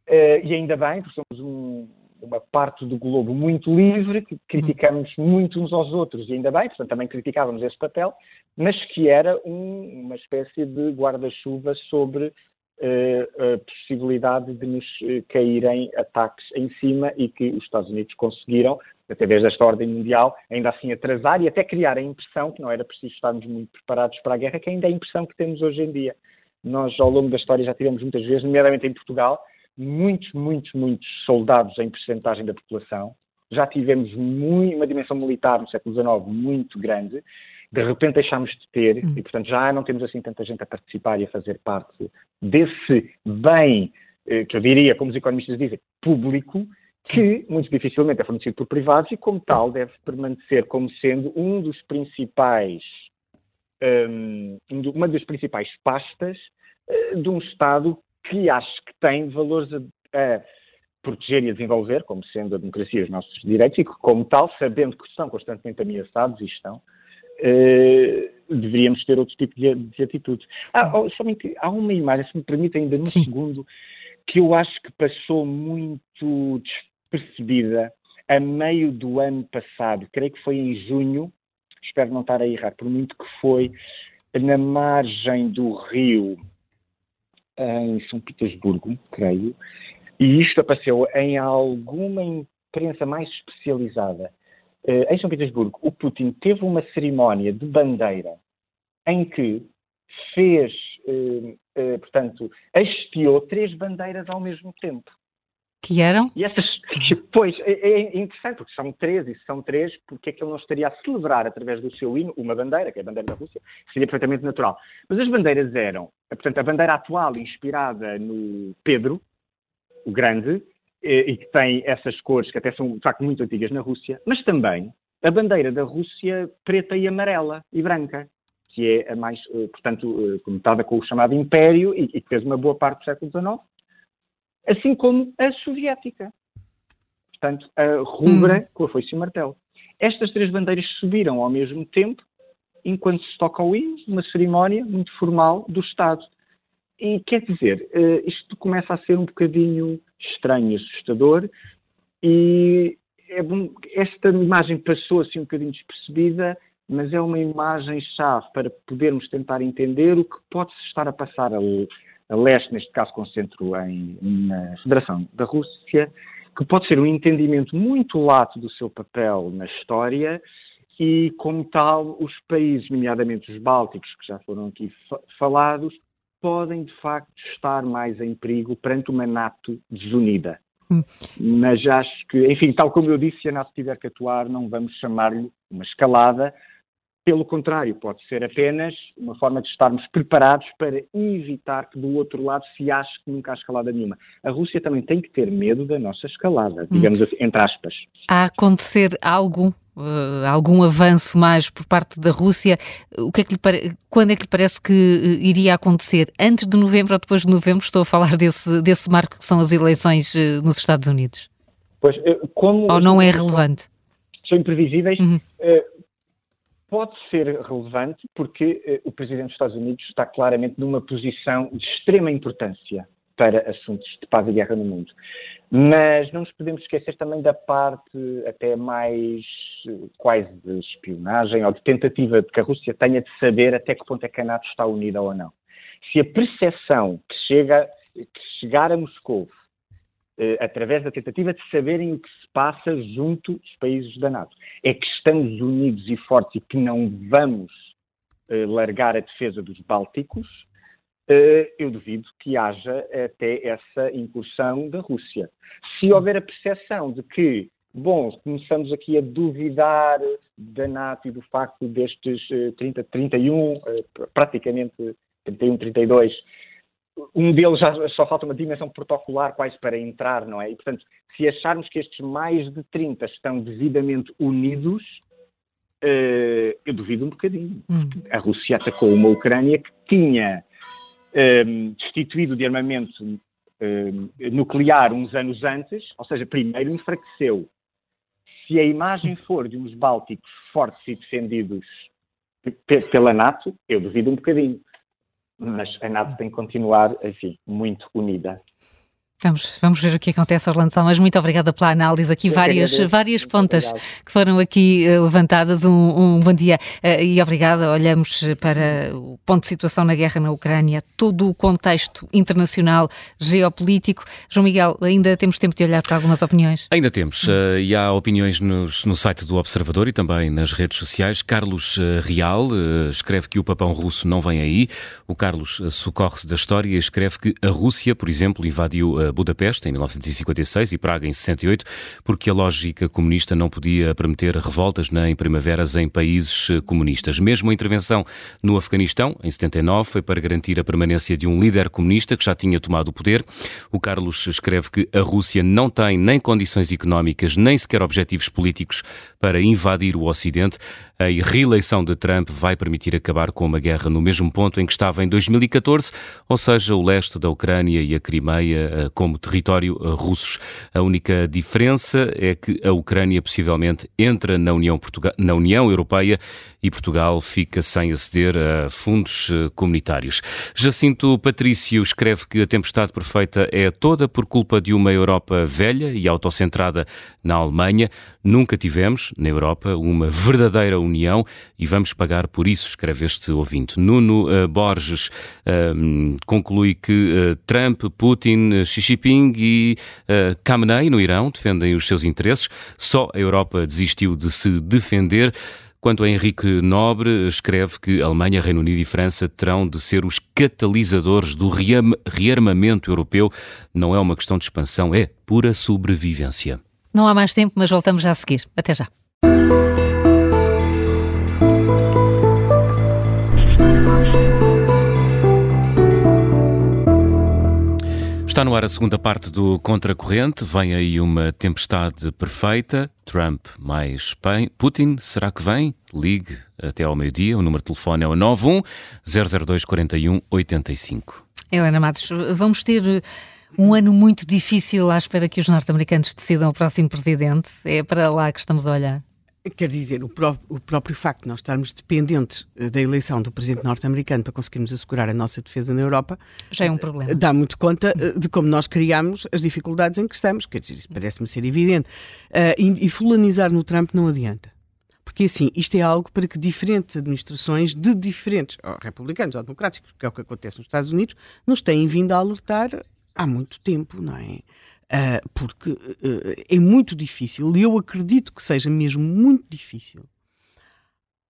eh, e ainda bem, porque somos um, uma parte do globo muito livre, que criticamos muito uns aos outros, e ainda bem, portanto também criticávamos esse papel, mas que era um, uma espécie de guarda-chuva sobre a possibilidade de nos eh, caírem ataques em cima e que os Estados Unidos conseguiram, através desta ordem mundial, ainda assim atrasar e até criar a impressão que não era preciso estarmos muito preparados para a guerra, que ainda é a impressão que temos hoje em dia. Nós, ao longo da história, já tivemos muitas vezes, nomeadamente em Portugal, muitos, muitos, muitos soldados em percentagem da população. Já tivemos muito, uma dimensão militar no século XIX muito grande de repente deixámos de ter hum. e, portanto, já não temos assim tanta gente a participar e a fazer parte desse bem, eh, que eu diria, como os economistas dizem, público, que muito dificilmente é fornecido por privados e, como tal, deve permanecer como sendo um dos principais, um, uma das principais pastas uh, de um Estado que acho que tem valores a, a proteger e a desenvolver, como sendo a democracia e os nossos direitos, e que, como tal, sabendo que estão constantemente ameaçados e estão, Uh, deveríamos ter outro tipo de, de atitudes. Ah, oh, somente, há uma imagem, se me permite ainda num Sim. segundo, que eu acho que passou muito despercebida a meio do ano passado, creio que foi em junho, espero não estar a errar, por muito que foi na margem do rio em São Petersburgo, creio, e isto apareceu em alguma imprensa mais especializada em São Petersburgo, o Putin teve uma cerimónia de bandeira em que fez, uh, uh, portanto, hasteou três bandeiras ao mesmo tempo. Que eram? E essas, pois, é, é, interessante, porque são três, e são três, porque é que ele não estaria a celebrar através do seu hino uma bandeira, que é a bandeira da Rússia, seria perfeitamente natural. Mas as bandeiras eram, portanto, a bandeira atual inspirada no Pedro, o Grande, e que tem essas cores que até são de facto muito antigas na Rússia, mas também a bandeira da Rússia preta e amarela e branca, que é a mais, eh, portanto, eh, conotada com o chamado Império e, que fez uma boa parte do século XIX, assim como a soviética. Portanto, a rubra hum. com a foice e martelo. Estas três bandeiras subiram ao mesmo tempo, enquanto se toca o hino, uma cerimónia muito formal do Estado. E quer dizer, uh, isto começa a ser um bocadinho estranho e assustador, e é bom, esta imagem passou assim um bocadinho despercebida, mas é uma imagem-chave para podermos tentar entender o que pode estar a passar a, a leste, neste caso concentro em, na Federação da Rússia, que pode ser um entendimento muito lato do seu papel na história e, como tal, os países, nomeadamente os bálticos, que já foram aqui falados, podem, de facto, estar mais em perigo perante uma NATO desunida. Hum. Mas acho que, enfim, tal como eu disse, se a NATO tiver que atuar, não vamos chamar-lhe uma escalada. Pelo contrário, pode ser apenas uma forma de estarmos preparados para evitar que do outro lado se ache que nunca há escalada nenhuma. A Rússia também tem que ter medo da nossa escalada, digamos hum. assim, entre aspas. A acontecer algo Uh, algum avanço mais por parte da Rússia, o que é que pare... quando é que lhe parece que uh, iria acontecer? Antes de novembro ou depois de novembro? Estou a falar desse, desse marco que são as eleições uh, nos Estados Unidos. Pois, como... Ou não é relevante? São imprevisíveis. Uhum. Pode ser relevante porque o Presidente dos Estados Unidos está claramente numa posição de extrema importância para assuntos de paz e guerra no mundo. Mas não nos podemos esquecer também da parte até mais quase de espionagem ou de tentativa de que a Rússia tenha de saber até que ponto é que a NATO está unida ou não. Se a percepção que, chega, que chegar a Moscou eh, através da tentativa de saberem o que se passa junto dos países da NATO. É que estamos unidos e fortes e que não vamos eh, largar a defesa dos Bálticos, eu duvido que haja até essa incursão da Rússia. Se houver a percepção de que, bom, começamos aqui a duvidar da NATO e do facto destes 30, 31, praticamente 31, 32, um deles já só falta uma dimensão protocolar quase para entrar, não é? E, portanto, se acharmos que estes mais de 30 estão devidamente unidos, eu duvido um bocadinho. Hum. A Rússia atacou uma Ucrânia que tinha ehm, destituído de armamento ehm, nuclear uns anos antes, ou seja, primeiro enfraqueceu. Se a imagem for de uns bálticos fortes e defendidos pela NATO, eu duvido um bocadinho mas a NATO tem que continuar, enfim, muito unida. Vamos, vamos ver o que acontece, Orlando Mas muito obrigada pela análise. Aqui Eu várias, várias pontas obrigado. que foram aqui uh, levantadas. Um, um, bom dia uh, e obrigada. Olhamos para o ponto de situação na guerra na Ucrânia, todo o contexto internacional, geopolítico. João Miguel, ainda temos tempo de olhar para algumas opiniões? Ainda temos. Uh, e há opiniões nos, no site do Observador e também nas redes sociais. Carlos Real escreve que o papão russo não vem aí. O Carlos socorre-se da história e escreve que a Rússia, por exemplo, invadiu Budapeste em 1956 e Praga em 68, porque a lógica comunista não podia permitir revoltas nem primaveras em países eh, comunistas. Mesmo a intervenção no Afeganistão, em 79, foi para garantir a permanência de um líder comunista que já tinha tomado o poder. O Carlos escreve que a Rússia não tem nem condições económicas, nem sequer objetivos políticos para invadir o Ocidente. A reeleição de Trump vai permitir acabar com uma guerra no mesmo ponto em que estava em 2014, ou seja, o leste da Ucrânia e a Crimeia eh, como território eh, russos. A única diferença é que a Ucrânia possivelmente entra na União, Portugal, na União Europeia e Portugal fica sem aceder a fundos eh, comunitários. Jacinto Patrício escreve que a tempestade perfeita é toda por culpa de uma Europa velha e autocentrada na Alemanha. Nunca tivemos, na Europa, uma verdadeira união e vamos pagar por isso, escreve este ouvinte. Nuno uh, Borges uh, conclui que uh, Trump, Putin, Xi Jinping e uh, Khamenei, no Irão, defendem os seus interesses. Só a Europa desistiu de se defender. Quanto a Henrique Nobre, escreve que Alemanha, Reino Unido e França terão de ser os catalisadores do rearmamento europeu. Não é uma questão de expansão, é pura sobrevivência. Não há mais tempo, mas voltamos já a seguir. Até já. Está no ar a segunda parte do Contracorrente. Vem aí uma tempestade perfeita. Trump mais Putin. Será que vem? Ligue até ao meio-dia. O número de telefone é o 91 002 41 85. Helena Matos, vamos ter um ano muito difícil à espera que os norte-americanos decidam o próximo presidente. É para lá que estamos a olhar. Quer dizer, o, pró o, próprio facto de nós estarmos dependentes eh, da eleição do presidente norte-americano para conseguirmos assegurar a nossa defesa na Europa já é um problema. Dá muito conta eh, de como nós criamos as dificuldades em que estamos. Quer dizer, isso parece-me ser evidente. Uh, e, e fulanizar no Trump não adianta. Porque assim, isto é algo para que diferentes administrações de diferentes ou republicanos ou democráticos, que é o que acontece nos Estados Unidos, nos têm vindo a alertar há muito tempo, não é? Uh, porque uh, é muito difícil, e eu acredito que seja mesmo muito difícil,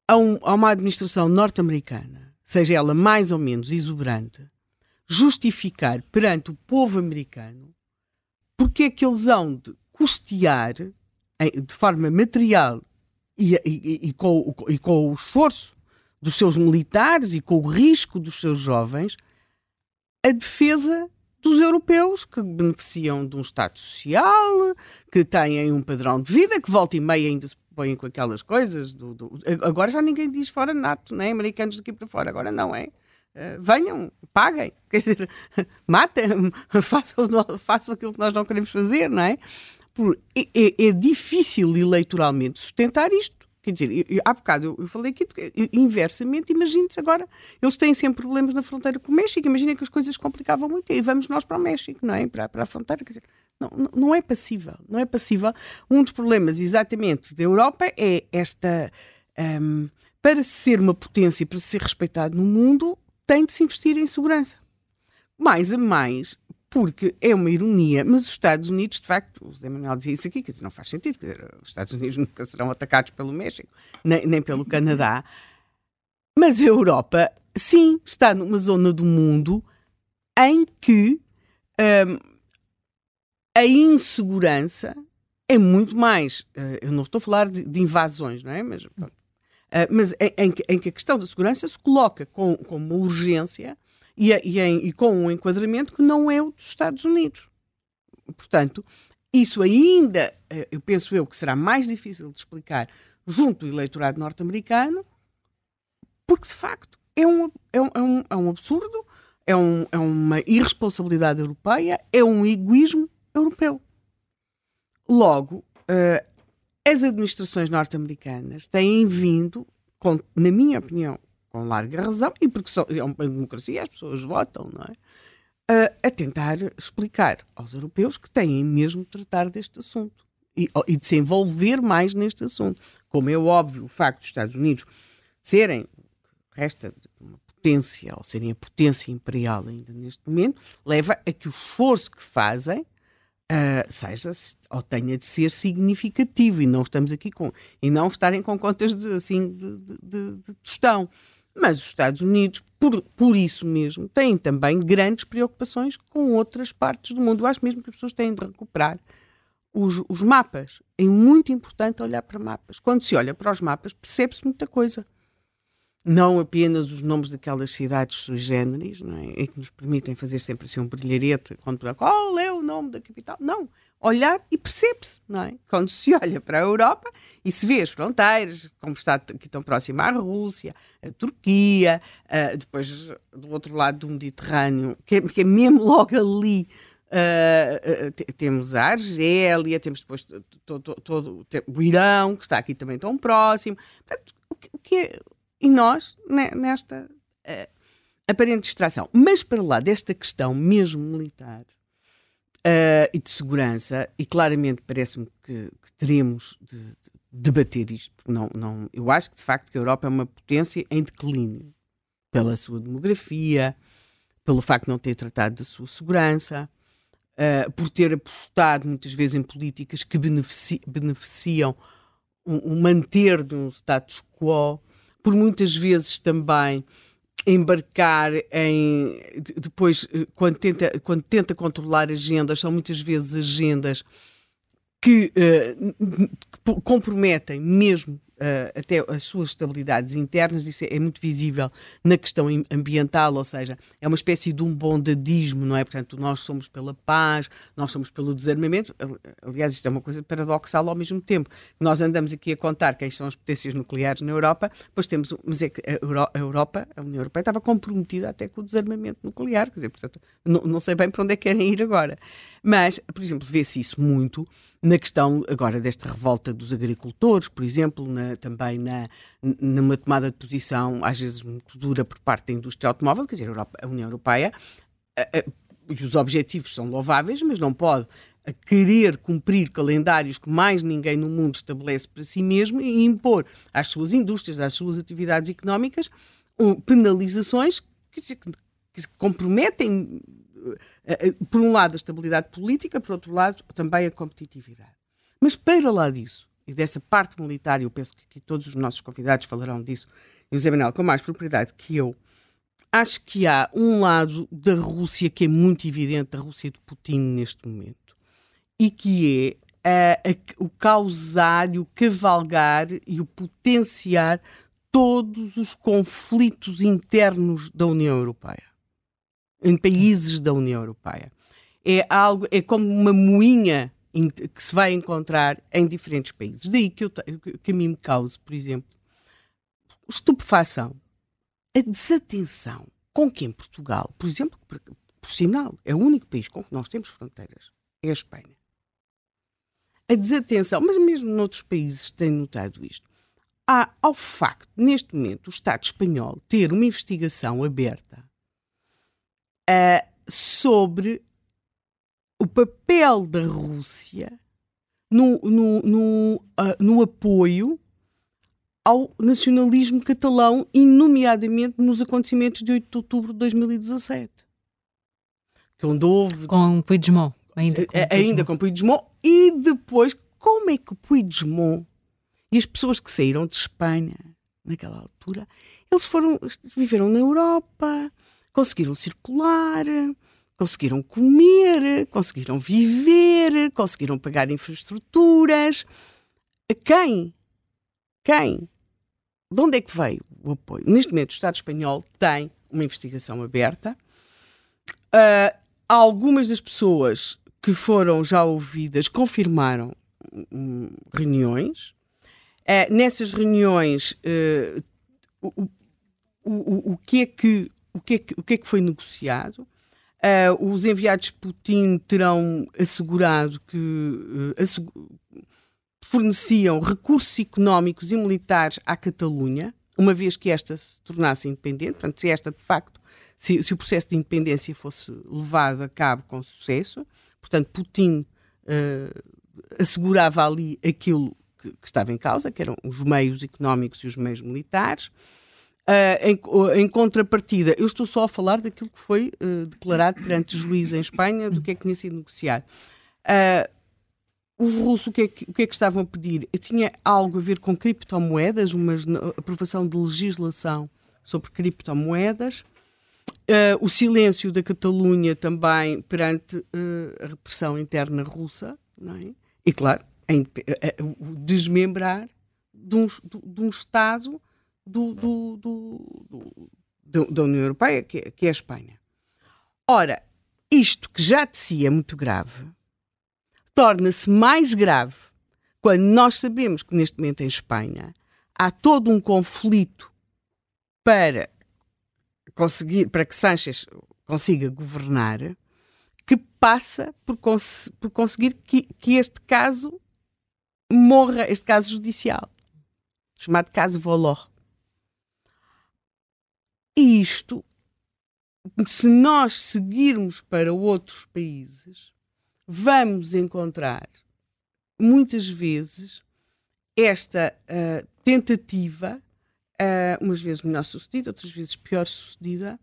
a, um, a uma administração norte-americana, seja ela mais ou menos exuberante, justificar perante o povo americano porque é que eles hão de custear de forma material e, e, e, com, e com o esforço dos seus militares e com o risco dos seus jovens a defesa dos europeus que beneficiam de um Estado social, que têm um padrão de vida, que volta e meia ainda se põem com aquelas coisas. Do, do... Agora já ninguém diz fora NATO, nem americanos daqui para fora, agora não é. Uh, venham, paguem, quer dizer, matem, façam, façam aquilo que nós não queremos fazer, não é? Por, é, é, é difícil eleitoralmente sustentar isto Quer dizer, eu, há bocado eu, falei aqui eu, inversamente, imagine-se agora, eles têm sempre problemas na fronteira com o México, imaginem que as coisas complicavam muito e vamos nós para o México, não é? Para, para a fronteira, quer dizer, não, não é passível, não é passível. Um dos problemas exatamente da Europa é esta. Um, para ser uma potência, para ser respeitado no mundo, tem de se investir em segurança. Mais a mais, porque é uma ironia, mas os Estados Unidos, de facto, o Zé Manuel dizia isso aqui, dizer, não faz sentido, dizer, os Estados Unidos nunca serão atacados pelo México, nem, nem pelo Canadá, mas a Europa, sim, está numa zona do mundo em que hum, a insegurança é muito mais, uh, eu não estou a falar de, de invasões, não é? Mas, uh, mas em, em, em, que a questão da segurança se coloca com, com uma urgência e, e, em, e, com um enquadramento que não é o dos Estados Unidos. Portanto, isso ainda, eh, eu penso eu, que será mais difícil de explicar junto do eleitorado norte-americano, porque de facto é um, é um, é um, é um absurdo, é, um, é uma irresponsabilidade europeia, é um egoísmo europeu. Logo, uh, as administrações norte-americanas têm vindo, com, na minha opinião, com larga razão, e porque são, é uma democracia, as pessoas votam, não é? A tentar explicar aos europeus que têm mesmo de tratar deste assunto e, e, de se envolver mais neste assunto. Como é óbvio, o facto dos Estados Unidos serem, resta uma potência, ou serem a potência imperial ainda neste momento, leva a que o esforço que fazem uh, seja ou tenha de ser significativo e não estamos aqui com e não estarem com contas de, assim de, de, de, de tostão. Mas os Estados Unidos, por, por isso mesmo, têm também grandes preocupações com outras partes do mundo. Eu acho mesmo que as pessoas têm de recuperar os, os mapas. É muito importante olhar para mapas. Quando se olha para os mapas, percebe-se muita coisa. Não apenas os nomes daquelas cidades sui generis, não é? E que nos permitem fazer sempre assim um brilharete quando qual é o nome da capital. Não olhar e percebe-se, não é? Quando se olha para a Europa e se vê as fronteiras, como está aqui tão próxima à Rússia, a Turquia, uh, depois do outro lado do Mediterrâneo, que é, que é mesmo logo ali, uh, uh, temos a Argélia, temos depois todo, o Irão, que está aqui também tão próximo. Portanto, o que, o que é, e nós, nesta aparente distração. Mas para lá desta questão mesmo militar, uh, e de segurança, e claramente parece-me que, que, teremos de, de debater isto, porque não, não, eu acho que de facto que a Europa é uma potência em declínio, pela sua demografia, pelo facto de não ter tratado da sua segurança, uh, por ter apostado muitas vezes em políticas que benefici beneficiam o, o manter de um status quo, por muitas vezes também embarcar em depois eh, quando tenta quando tenta controlar agendas são muitas vezes agendas que, uh, que comprometem mesmo uh, até as suas estabilidades internas, isso é, muito visível na questão ambiental, ou seja, é uma espécie de um bondadismo, não é? Portanto, nós somos pela paz, nós somos pelo desarmamento. Aliás, isto é uma coisa paradoxal ao mesmo tempo. Nós andamos aqui a contar quem são as potências nucleares na Europa, pois temos, mas é que a Europa, a União Europeia, estava comprometida até com o desarmamento nuclear, quer dizer, portanto, não, não sei bem para onde é que querem ir agora. Mas, por exemplo, vê-se isso muito na questão agora desta revolta dos agricultores, por exemplo, na, também na, numa tomada de posição às vezes muito dura por parte da indústria automóvel, quer dizer, a, Europa, a União Europeia, a, a, os objetivos são louváveis, mas não pode querer cumprir calendários que mais ninguém no mundo estabelece para si mesmo e impor às suas indústrias, às suas atividades económicas, penalizações que, que, comprometem por um lado, a estabilidade política, por outro lado, também a competitividade. Mas para lá disso, e dessa parte militar, eu penso que aqui todos os nossos convidados falarão disso, e o Zé Manuel com mais propriedade que eu, acho que há um lado da Rússia que é muito evidente, a Rússia de Putin neste momento, e que é a, a, o causar e o cavalgar e o potenciar todos os conflitos internos da União Europeia em países da União Europeia. É algo, é como uma moinha que se vai encontrar em diferentes países. Daí que, eu, que a mim me cause, por exemplo, estupefação, a desatenção com que em Portugal, por exemplo, por, por sinal, é o único país com que nós temos fronteiras, é a Espanha. A desatenção, mas mesmo noutros países têm notado isto, há, ao facto, neste momento, o Estado espanhol ter uma investigação aberta uh, sobre o papel da Rússia no, no, no, uh, no apoio ao nacionalismo catalão, e nomeadamente nos acontecimentos de 8 de outubro de 2017. Onde houve... Com Puigdemont. Ainda com, ainda com Puigdemont. E depois, como é que Puigdemont e as pessoas que saíram de Espanha naquela altura, eles foram, viveram na Europa, conseguiram circular, conseguiram comer, conseguiram viver, conseguiram pagar infraestruturas. Quem? Quem? De onde é que veio o apoio? Neste momento, o Estado espanhol tem uma investigação aberta. Uh, algumas das pessoas que foram já ouvidas confirmaram um, reuniões. Uh, nessas reuniões, uh, o, o, o, que é que, o, que é que, o que é que foi negociado? Uh, os enviados de Putin terão assegurado que assegu forneciam recursos económicos e militares à Catalunha, uma vez que esta se tornasse independente, portanto, se esta de facto, se, se o processo de independência fosse levado a cabo com sucesso, portanto, Putin assegurava ali aquilo que, que, estava em causa, que eram os meios económicos e os meios militares. Uh, em, em, contrapartida, eu estou só a falar daquilo que foi uh, declarado perante juiz em Espanha, do que é que tinha sido negociado. Uh, os russos, o que, é que, o que, é que, estavam a pedir? Tinha algo a ver com criptomoedas, uma aprovação de legislação sobre criptomoedas, o silêncio da Catalunha também perante a repressão interna russa, não é? E, claro, o desmembrar de um, de um Estado do, do, do, da União Europeia, que é, que é a Espanha. Ora, isto que já de si é muito grave, torna-se mais grave quando nós sabemos que neste momento em Espanha há todo um conflito para conseguir, para que Sánchez consiga governar, que passa por, cons por conseguir que, que, este caso morra, este caso judicial, chamado caso Volor. E isto, se nós seguirmos para outros países, vamos encontrar muitas vezes esta uh, tentativa, uh, umas vezes melhor sucedida, outras vezes pior sucedida,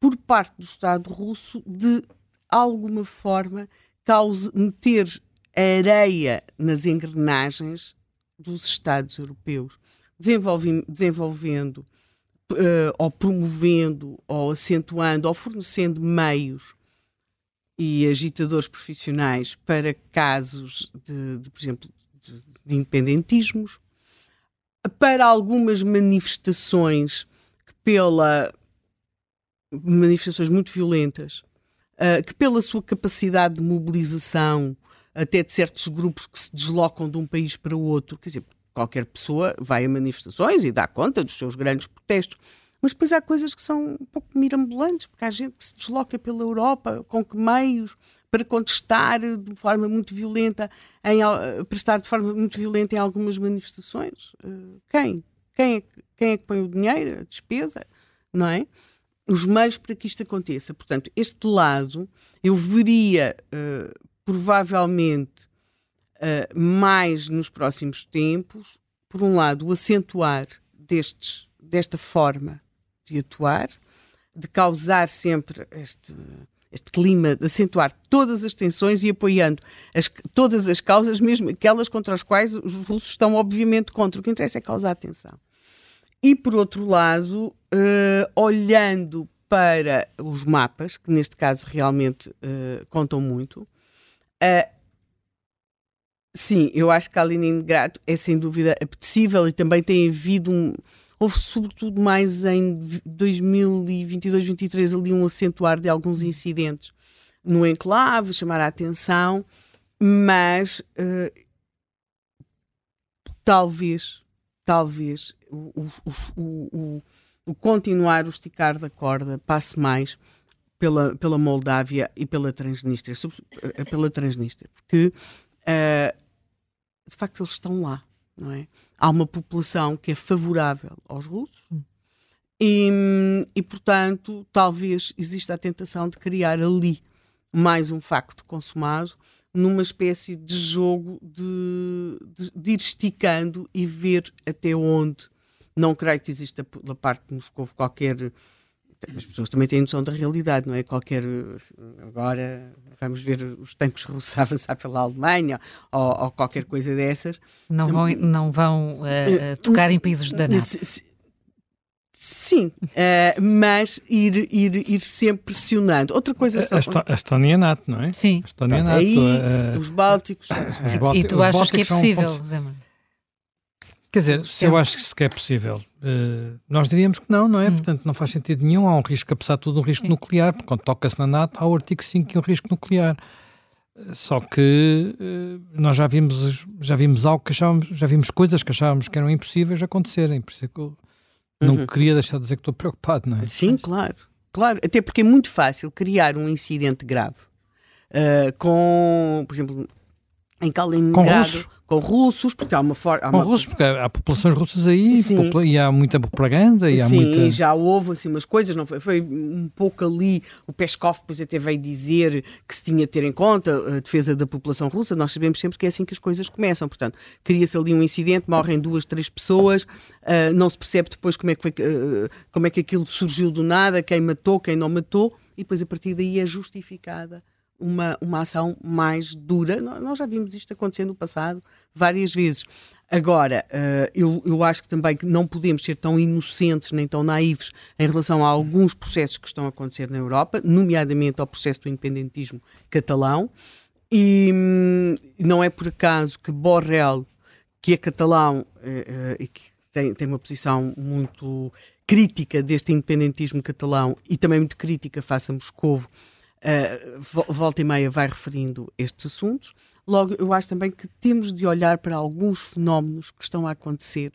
por parte do Estado russo de alguma forma cause, meter areia nas engrenagens dos Estados europeus, desenvolvendo uh, ou promovendo ou acentuando ou fornecendo meios e agitadores profissionais para casos de, de por exemplo, de, de, independentismos, para algumas manifestações que pela manifestações muito violentas uh, que pela sua capacidade de mobilização, até de certos grupos que se deslocam de um país para o outro, quer dizer, qualquer pessoa vai a manifestações e dá conta dos seus grandes protestos, mas depois há coisas que são um pouco mirambulantes, porque há gente que se desloca pela Europa, com que meios, para contestar de forma muito violenta, em, prestar de forma muito violenta em algumas manifestações. Uh, quem? Quem é, quem é que põe o dinheiro, a despesa? Não é? os meios para que isto aconteça. Portanto, este lado eu veria uh, provavelmente uh, mais nos próximos tempos, por um lado, o acentuar destes, desta forma de atuar, de causar sempre este, este clima, de acentuar todas as tensões e apoiando as, todas as causas, mesmo aquelas contra as quais os russos estão obviamente contra. O que interessa é causar tensão. E, por outro lado, uh, olhando para os mapas, que neste caso realmente uh, contam muito, uh, sim, eu acho que Kaliningrado é sem dúvida apetecível e também tem havido um. Houve, sobretudo, mais em 2022, 2023, ali um acentuar de alguns incidentes no enclave, chamar a atenção, mas uh, talvez, talvez o, o, o, o, continuar o esticar da corda passe mais pela, pela Moldávia e pela Transnistria, pela Transnistria porque uh, de facto eles estão lá. não é? Há uma população que é favorável aos russos e, e, portanto, talvez exista a tentação de criar ali mais um facto consumado numa espécie de jogo de, de, de, ir esticando e ver até onde. Não creio que exista da parte de Moscou qualquer. As pessoas também têm noção da realidade, não é? Qualquer. Agora vamos ver os tanques russos avançar pela Alemanha ou, ou qualquer coisa dessas. Não vão, não vão uh, tocar em países da NATO. Sim, uh, mas ir, ir, ir sempre pressionando. Outra coisa só. A, a Estónia é NATO, não é? Sim. A Estónia é NATO. Aí, uh, os Bálticos. Os Bálticos e tu achas que é possível, um ponto... Quer dizer, se eu acho que é possível, uh, nós diríamos que não, não é? Hum. Portanto, não faz sentido nenhum. Há um risco, apesar de tudo, um risco Sim. nuclear, porque quando toca-se na NATO, há o artigo 5 que é um risco nuclear. Só que nós já vimos, já vimos algo que achávamos, já vimos coisas que achávamos que eram impossíveis acontecerem. Por isso é que eu, não uhum. queria deixar de dizer que estou preocupado, não é? Sim, claro. Claro, até porque é muito fácil criar um incidente grave uh, com, por exemplo, em Kaliningrado, com russos, porque há uma forma. Com russos, porque há, populações russas aí e há muita propaganda e há Sim, muita. já houve assim umas coisas, não foi? Foi um pouco ali. O Peskov depois até veio dizer que se tinha de ter em conta a defesa da população russa. Nós sabemos sempre que é assim que as coisas começam. Portanto, cria-se ali um incidente, morrem duas, três pessoas, uh, não se percebe depois como é, que foi, uh, como é que aquilo surgiu do nada, quem matou, quem não matou, e depois a partir daí é justificada uma, uma ação mais dura. Nós já vimos isto acontecer no passado várias vezes. Agora, uh, eu, eu acho que também que não podemos ser tão inocentes nem tão naivos em relação a alguns processos que estão a acontecer na Europa, nomeadamente ao processo do independentismo catalão. E hum, não é por acaso que Borrell, que é catalão uh, uh, e que tem, tem uma posição muito crítica deste independentismo catalão e também muito crítica face a Moscovo, uh, volta e meia vai referindo estes assuntos. Logo, eu acho também que temos de olhar para alguns fenómenos que estão a acontecer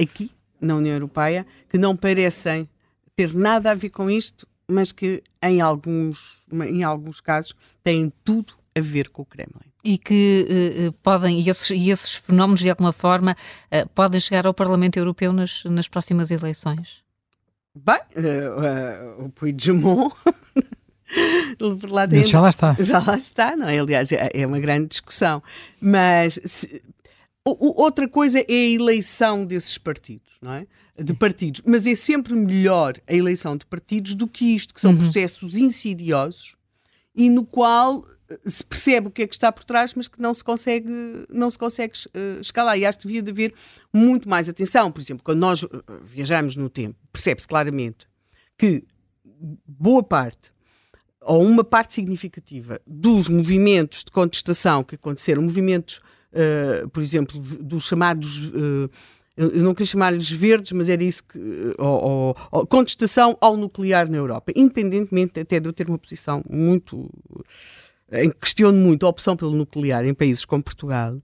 aqui, na União Europeia, que não parecem ter nada a ver com isto, mas que em alguns, em alguns casos têm tudo a ver com o Kremlin. E que uh, podem, e esses, e esses, fenómenos de alguma forma uh, podem chegar ao Parlamento Europeu nas, nas próximas eleições? Bem, uh, o Puigdemont lá dentro, já lá está. Já lá está, não é? Aliás, é, é uma grande discussão. Mas se, outra coisa é a eleição desses partidos, não é? De partidos. Mas é sempre melhor a eleição de partidos do que isto, que são uhum. processos insidiosos e no qual eh, se percebe o que é que está por trás, mas que não se consegue, não se consegue uh, escalar. E acho que devia de haver muito mais atenção. Por exemplo, quando nós uh, viajamos no tempo, percebe-se claramente que boa parte ou uma parte significativa dos movimentos de contestação que aconteceram, movimentos, uh, por exemplo, dos chamados. Uh, eu não queria chamar-lhes verdes, mas era isso que. Ou, ou, ou, contestação ao nuclear na Europa. Independentemente até de eu ter uma posição muito. em que questiono muito a opção pelo nuclear em países como Portugal,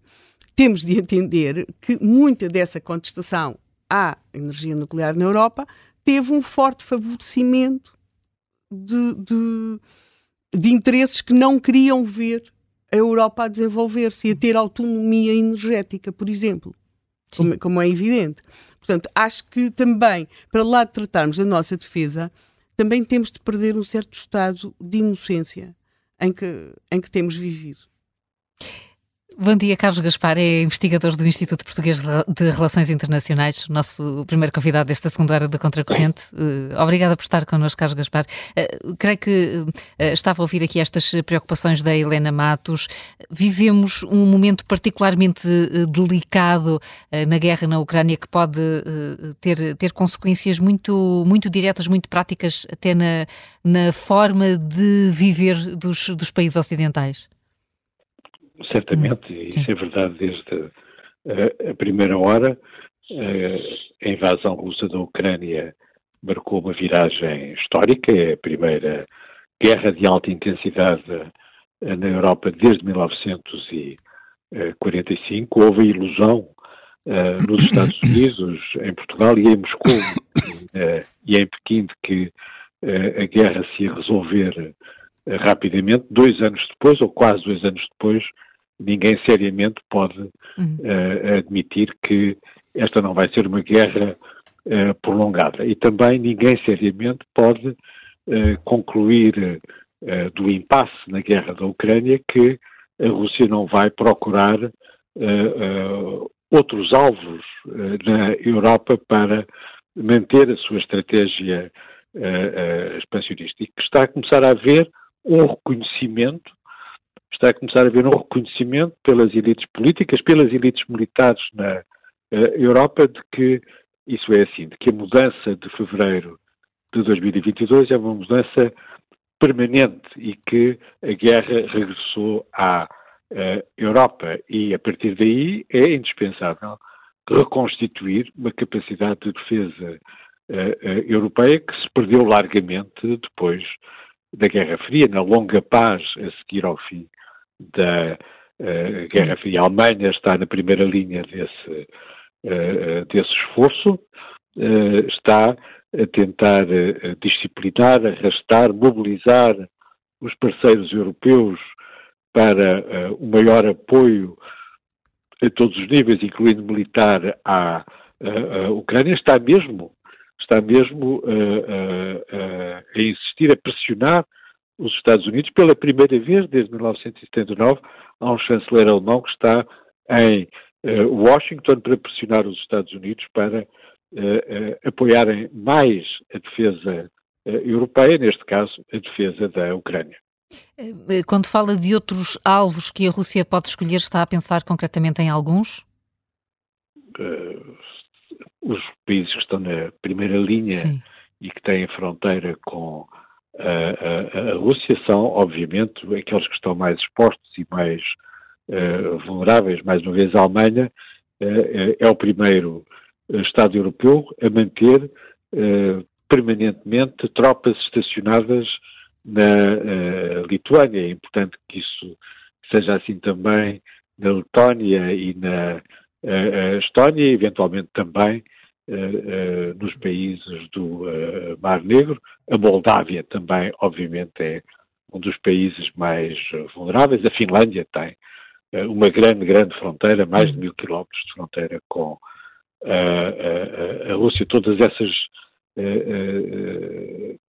temos de entender que muita dessa contestação à energia nuclear na Europa teve um forte favorecimento de, de, de interesses que não queriam ver a Europa a desenvolver-se e a ter autonomia energética, por exemplo, como, como, é evidente. Portanto, acho que também, para lá de tratarmos da nossa defesa, também temos de perder um certo estado de inocência em que, em que temos vivido. Bom dia, Carlos Gaspar, é investigador do Instituto Português de Relações Internacionais, nosso primeiro convidado desta segunda hora da Contracorrente. Uh, obrigada por estar connosco, Carlos Gaspar. Uh, creio que uh, estava a ouvir aqui estas preocupações da Helena Matos. Vivemos um momento particularmente delicado na guerra na Ucrânia que pode ter, ter consequências muito, muito diretas, muito práticas, até na, na forma de viver dos, dos países ocidentais certamente, e isso é verdade desde a, a primeira hora. A invasão russa da Ucrânia marcou uma viragem histórica, é a primeira guerra de alta intensidade na Europa desde 1945. Houve a ilusão uh, nos Estados Unidos, em Portugal e em Moscou uh, e em Pequim de que uh, a guerra se ia resolver rapidamente. Dois anos depois, ou quase dois anos depois, ninguém seriamente pode uhum. admitir que esta não vai ser uma guerra prolongada. E também ninguém seriamente pode concluir do impasse na guerra da Ucrânia que a Rússia não vai procurar outros alvos na Europa para manter a sua estratégia uh, expansionista e que está a começar a haver um reconhecimento, está a começar a haver um reconhecimento pelas elites políticas, pelas elites militares na uh, Europa de que isso é assim, de que a mudança de fevereiro de 2022 é uma mudança permanente e que a guerra regressou à uh, Europa. E a partir daí é indispensável reconstituir uma capacidade de defesa uh, europeia que se perdeu largamente depois da Guerra Fria, na longa paz a seguir ao fim da uh, Guerra Fria. A Alemanha está na primeira linha desse, desse esforço, está a tentar disciplinar, arrastar, mobilizar os parceiros europeus para o maior apoio a todos os níveis, incluindo militar, à, à, à Ucrânia, está mesmo está mesmo uh, uh, uh, a insistir, a pressionar os Estados Unidos pela primeira vez desde 1979. Há um chanceler alemão que está em Washington para pressionar os Estados Unidos para apoiarem mais a defesa europeia, neste caso a defesa da Ucrânia. Quando fala de outros alvos que a Rússia pode escolher, está a pensar concretamente em alguns? os países que estão na primeira linha Sim. e que têm fronteira com a, a, Rússia são, obviamente, aqueles que estão mais expostos e mais uh, vulneráveis. Mais uma vez, a Alemanha uh, é o primeiro Estado europeu a manter uh, permanentemente tropas estacionadas na Lituânia. É importante que isso seja assim também na Letónia e na Estónia, eventualmente também uh, nos países do uh, Mar Negro. A Moldávia também, obviamente, é um dos países mais vulneráveis. A Finlândia tem uma grande, grande fronteira, mais de mil quilómetros de fronteira com a, a, a Rússia. Todas essas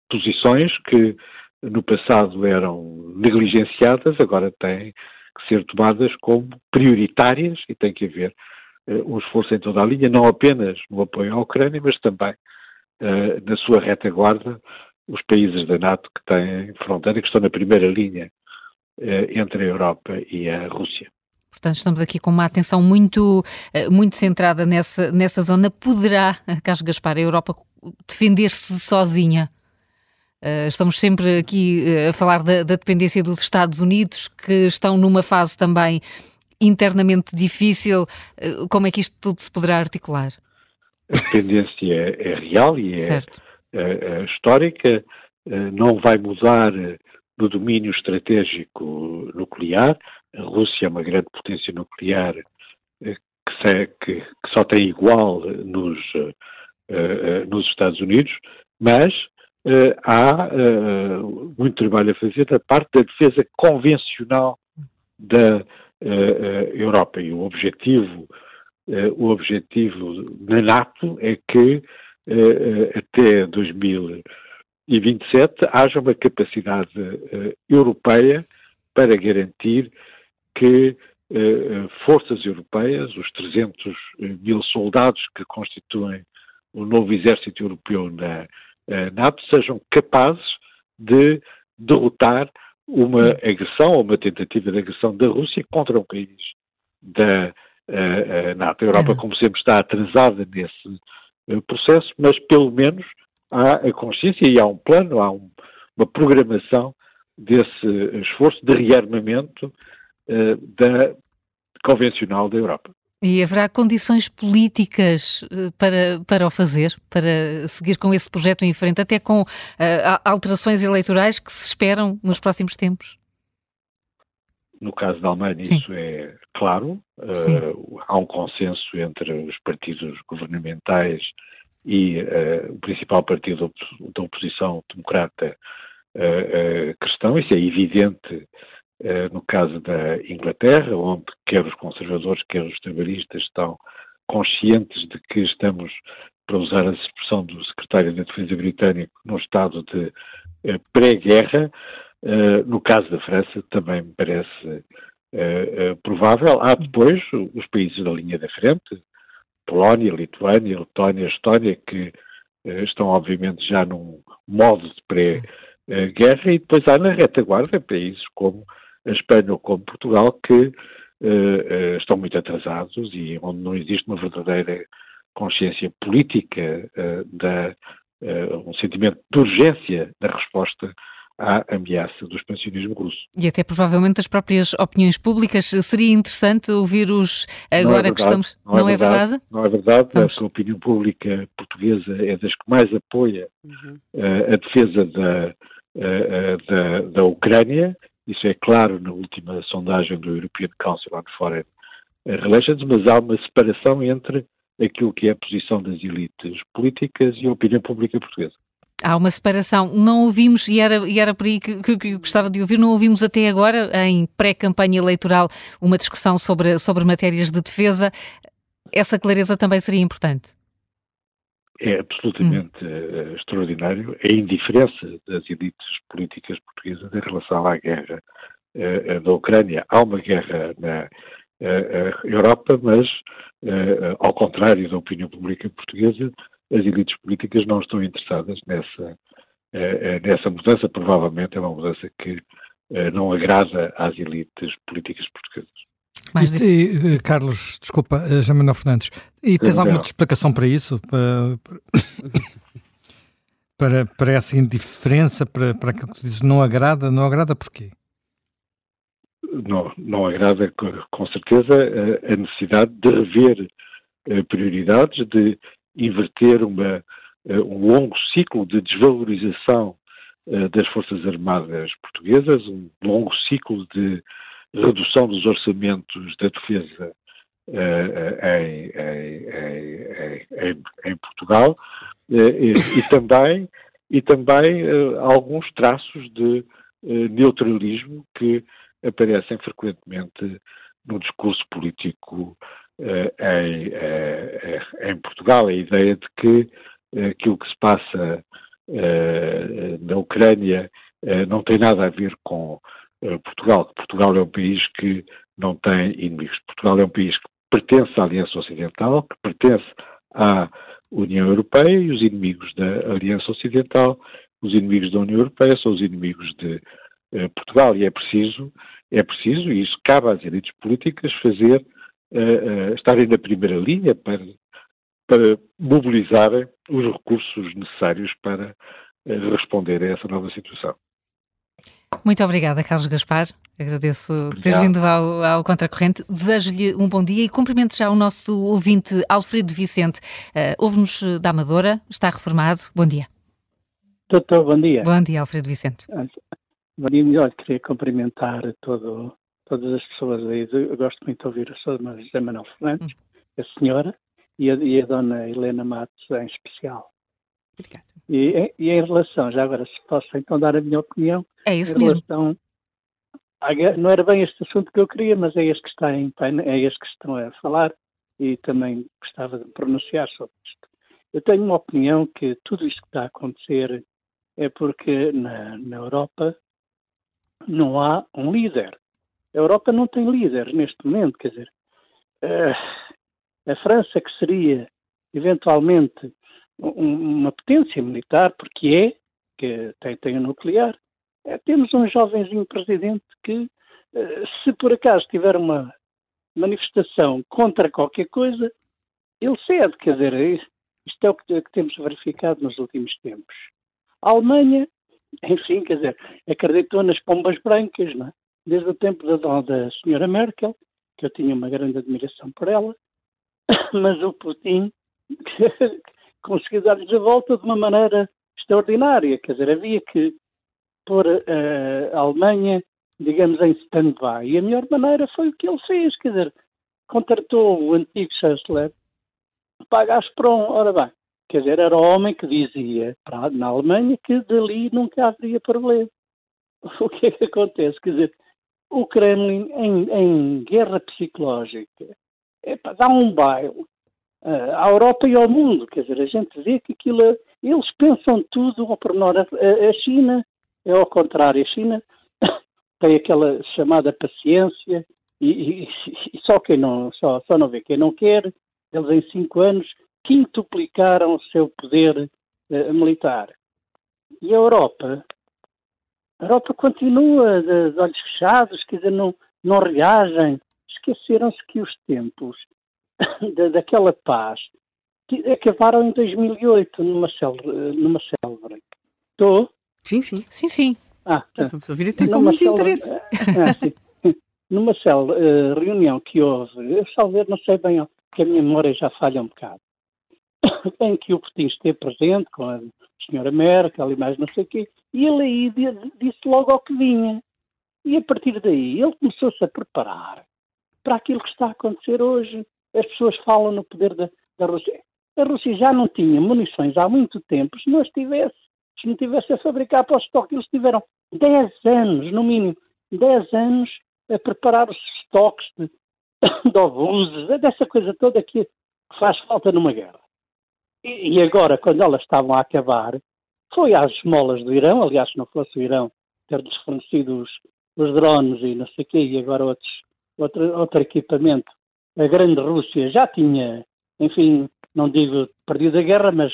posições que no passado eram negligenciadas, agora têm que ser tomadas como prioritárias e tem que haver um esforço em toda a linha, não apenas no apoio à Ucrânia, mas também uh, na sua retaguarda os países da NATO que têm fronteira, que estão na primeira linha uh, entre a Europa e a Rússia. Portanto, estamos aqui com uma atenção muito, eh, muito centrada nessa, nessa zona. Poderá, Carlos Gaspar, a Europa defender-se sozinha? estamos sempre aqui a falar da, da, dependência dos Estados Unidos, que estão numa fase também internamente difícil. Eh, como é que isto tudo se poderá articular? A dependência é, é real e é, é, é, histórica, eh, não vai mudar no domínio estratégico nuclear. A Rússia é uma grande potência nuclear eh, que, se, que, que só tem igual nos, nos Estados Unidos, mas há muito trabalho a fazer da parte da defesa convencional da uh, Europa. E o objetivo, uh, o objetivo na NATO é que até 2027 haja uma capacidade europeia para garantir que forças europeias, os 300 mil soldados que constituem o novo exército europeu na NATO, sejam capazes de derrotar uma agressão ou uma tentativa de agressão da Rússia contra um país da uh, uh, NATO. A Europa, como sempre, está atrasada nesse uh, processo, mas pelo menos há a consciência e há um plano, há um, uma programação desse esforço de rearmamento da convencional da Europa. E haverá condições políticas eh, para, para o fazer, para seguir com esse projeto em frente, até com uh, alterações eleitorais que se esperam nos próximos tempos? No caso da Alemanha, Sim. isso é claro. Uh, há um consenso entre os partidos governamentais e uh, o principal partido da oposição democrata cristão. Isso é evidente no caso da Inglaterra, onde quer os conservadores, quer os trabalhistas estão conscientes de que estamos, para usar a expressão do secretário da Defesa britânico, num estado de pré-guerra. no caso da França, também me parece provável. Há depois os países da linha da frente, Polónia, Lituânia, Letónia, Estónia, que estão obviamente já num modo de pré-guerra, e depois há na retaguarda países como a Espanha ou como Portugal que uh, uh, estão muito atrasados e onde não existe uma verdadeira consciência política da um sentimento de urgência da resposta à ameaça do expansionismo russo. E até provavelmente as próprias opiniões públicas. Seria interessante ouvir-os agora é que estamos. Não, é, não é verdade, verdade? Não é verdade. Vamos. A opinião pública portuguesa é das que mais apoia uhum. uh, a defesa da, uh, da, da Ucrânia. Isso é claro na última sondagem do European Council on Foreign Relations, mas há uma separação entre aquilo que é a posição das elites políticas e a opinião pública portuguesa. Há uma separação. Não ouvimos, e era, e era por aí que, que, que gostava de ouvir, não ouvimos até agora, em pré-campanha eleitoral, uma discussão sobre, sobre matérias de defesa. Essa clareza também seria importante. É absolutamente hum. extraordinário a indiferença das elites políticas portuguesas em relação à guerra uh, da Ucrânia. Há uma guerra na uh, Europa, mas, ao contrário da opinião pública portuguesa, as elites políticas não estão interessadas nessa, eh, eh, nessa mudança. Provavelmente é uma mudança que eh, não agrada às elites políticas portuguesas. Mas, e, Carlos, desculpa, Jamanel Fernandes, e tens não, alguma explicação para isso? Para, para, para, essa indiferença, para, para aquilo que tu dizes, não agrada? Não agrada porquê? Não, não agrada, com certeza, a necessidade de rever prioridades, de inverter uma, um longo ciclo de desvalorização das Forças Armadas portuguesas, um longo ciclo de redução dos orçamentos da defesa uh, em, em, em, em, Portugal e, e, também, e também alguns traços de neutralismo que aparecem frequentemente no discurso político eh, em, eh, Portugal, a ideia de que eh, aquilo que se passa na Ucrânia não tem nada a ver com Portugal, que Portugal é um país que não tem inimigos. Portugal é um país que pertence à Aliança Ocidental, que pertence à União Europeia e os inimigos da Aliança Ocidental, os inimigos da União Europeia são os inimigos de Portugal e é preciso, é preciso, e isso cabe às elites políticas, fazer uh, estarem na primeira linha para, para mobilizarem os recursos necessários para uh, responder a essa nova situação. Muito obrigada, Carlos Gaspar. Agradeço ter vindo ao, ao Contracorrente. Desejo-lhe um bom dia e cumprimento já o nosso ouvinte Alfredo Vicente. Uh, Ouve-nos da Amadora, está reformado. Bom dia. Doutor, bom dia. Bom dia, Alfredo Vicente. Bom dia, melhor. Queria cumprimentar todo todas as pessoas aí. Eu gosto muito de ouvir a Sra. José Manuel Fernandes, a senhora, e a, e a dona Helena Matos em especial. Obrigada. E, e, em relação, já agora, se posso então dar a minha opinião. É isso em relação, mesmo. À, não era bem este assunto que eu queria, mas é este que está em é este que estão a falar e também gostava de pronunciar sobre isto. Eu tenho uma opinião que tudo isto que está a acontecer é porque na, na Europa não há um líder. A Europa não tem líder neste momento, quer dizer, a França que seria eventualmente uma potência militar, porque é, que tem, tem o nuclear, é, temos um jovenzinho presidente que, eh, se por acaso tiver uma manifestação contra qualquer coisa, ele cede, quer dizer, é isto é o que, que temos verificado nos últimos tempos. A Alemanha, enfim, quer dizer, acreditou nas pombas brancas, não é? desde o tempo da, da senhora Merkel, que eu tinha uma grande admiração por ela, mas o Putin conseguiu dar-lhes a volta de uma maneira extraordinária. Quer dizer, havia que pôr uh, a Alemanha, digamos, em stand-by. E a melhor maneira foi o que ele fez. Quer dizer, contratou o antigo chanceler para a Gazprom. Ora bem, quer dizer, era o homem que dizia para, na Alemanha que dali nunca haveria problema. O que é que acontece? Quer dizer, o Kremlin em, em guerra psicológica epa, dá um baile à Europa e ao mundo. Quer dizer, a gente vê que aquilo. Eles pensam tudo ao pormenor. A, a China é ao contrário. A China tem aquela chamada paciência e, e, e, só quem não só, só não vê quem não quer. Eles em cinco anos quintuplicaram o seu poder uh, militar. E a Europa, a Europa continua de, de olhos fechados, quer dizer, não, não reagem. Esqueceram-se que os tempos da, daquela paz acabaram em 2008 numa célebre. Numa célebre. Estou? Sim, sim. Sim, sim. Ah, tá. A até com muito interesse. Ah, sim. numa célebre, uh, reunião que houve, eu salver, não sei bem, que a minha memória já falha um bocado, em que o Putin esteve presente com a senhora Merkel e mais não sei o quê, e ele aí disse logo ao que vinha. E a partir daí ele começou-se a preparar para aquilo que está a acontecer hoje. As pessoas falam no poder da, da Rússia. A Rússia já não tinha munições há muito tempo, se não estivesse, se não tivesse a fabricar para o estoque, eles tiveram 10 anos, no mínimo, 10 anos a preparar os estoques de, de obuses, dessa coisa toda que faz falta numa guerra. E, e agora, quando elas estavam a acabar, foi às esmolas do Irão, aliás, se não fosse o Irão ter-lhes fornecido os, os drones e não sei o quê, e agora outros, outro, outro equipamento. A grande Rússia já tinha, enfim, não digo perdido a guerra, mas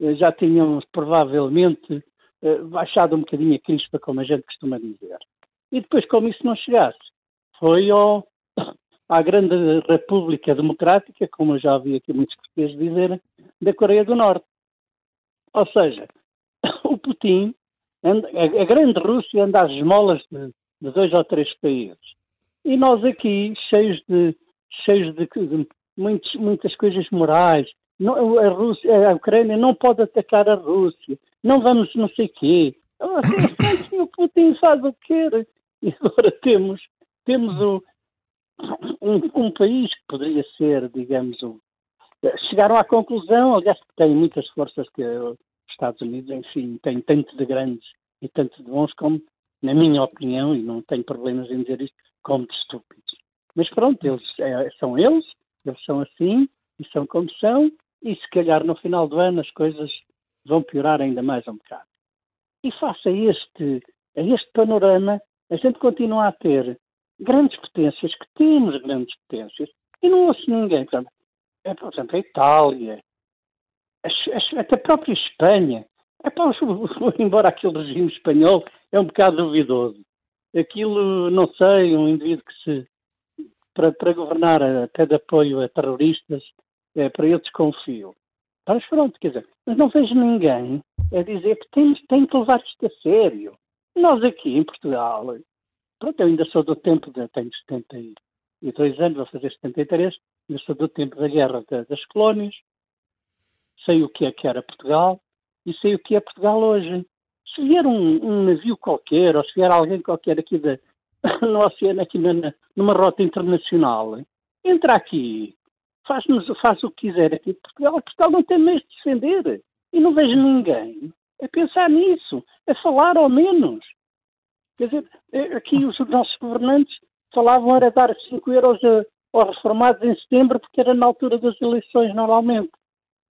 eh, já tinham provavelmente eh, baixado um bocadinho a crispa, como a gente costuma dizer. E depois, como isso não chegasse, foi ao, à grande República Democrática, como eu já ouvi aqui muitos portugueses dizerem, da Coreia do Norte. Ou seja, o Putin, a grande Rússia anda às esmolas de, de, dois ou três países. E nós aqui, cheios de, cheios de, de muitos, muitas coisas morais, não, a, Rússia, a Ucrânia não pode atacar a Rússia, não vamos não sei quê. Assim, o Putin faz o que quer. E agora temos, temos um, um, um país que poderia ser, digamos, um, chegaram à conclusão, aliás, que tem muitas forças que Estados Unidos, enfim, tem tanto de grandes e tanto de bons como, na minha opinião, e não tenho problemas em dizer isto, como de estúpidos. Mas pronto, eles é, são eles, eles são assim, e são como são, e se calhar no final do ano as coisas vão piorar ainda mais um bocado. E face a este, a este panorama, a gente continua a ter grandes potências, que temos grandes potências, e não ouço ninguém. Por exemplo, é, por exemplo a Itália, até a própria Espanha. É pá, embora aquele regime espanhol é um bocado duvidoso. Aquilo, não sei, um indivíduo que se. Para, para governar até de apoio a terroristas, é, para eu desconfio. Mas pronto, quer dizer, mas não vejo ninguém a dizer que tem, tem que levar isto a sério. Nós aqui em Portugal, pronto, eu ainda sou do tempo, de, tenho 72 anos, vou fazer 73, eu sou do tempo da guerra das colónias, sei o que é que era Portugal e sei o que é Portugal hoje. Se vier um, um navio qualquer, ou se vier alguém qualquer aqui de, no oceano, aqui na, numa rota internacional, entra aqui, faz, faz o que quiser aqui de Portugal. Portugal não tem meios de defender. E não vejo ninguém a pensar nisso, a falar ao menos. Quer dizer, é, aqui os nossos governantes falavam era dar 5 euros a, aos reformados em setembro, porque era na altura das eleições normalmente.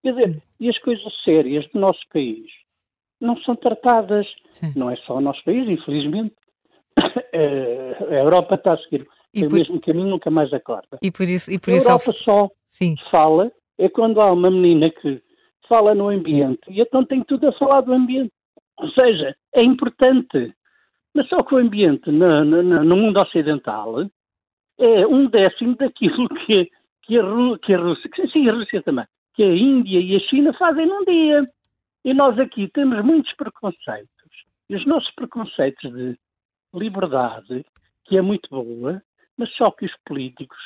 Quer dizer, e as coisas sérias do nosso país não são tratadas. Sim. Não é só o nosso país, infelizmente. Eh, a Europa está a seguir e o por... mesmo caminho, nunca mais acorda. E por isso, e por a isso Europa só Sim. fala é quando há uma menina que fala no ambiente e então tem tudo a falar do ambiente. Ou seja, é importante. Mas só que o ambiente no, no, no mundo ocidental é um décimo daquilo que, que, a, que a Rússia, que, sim, a Rússia também, que a Índia e a China fazem num dia. E nós aqui temos muitos preconceitos. E os nossos preconceitos de liberdade, que é muito boa, mas só que os políticos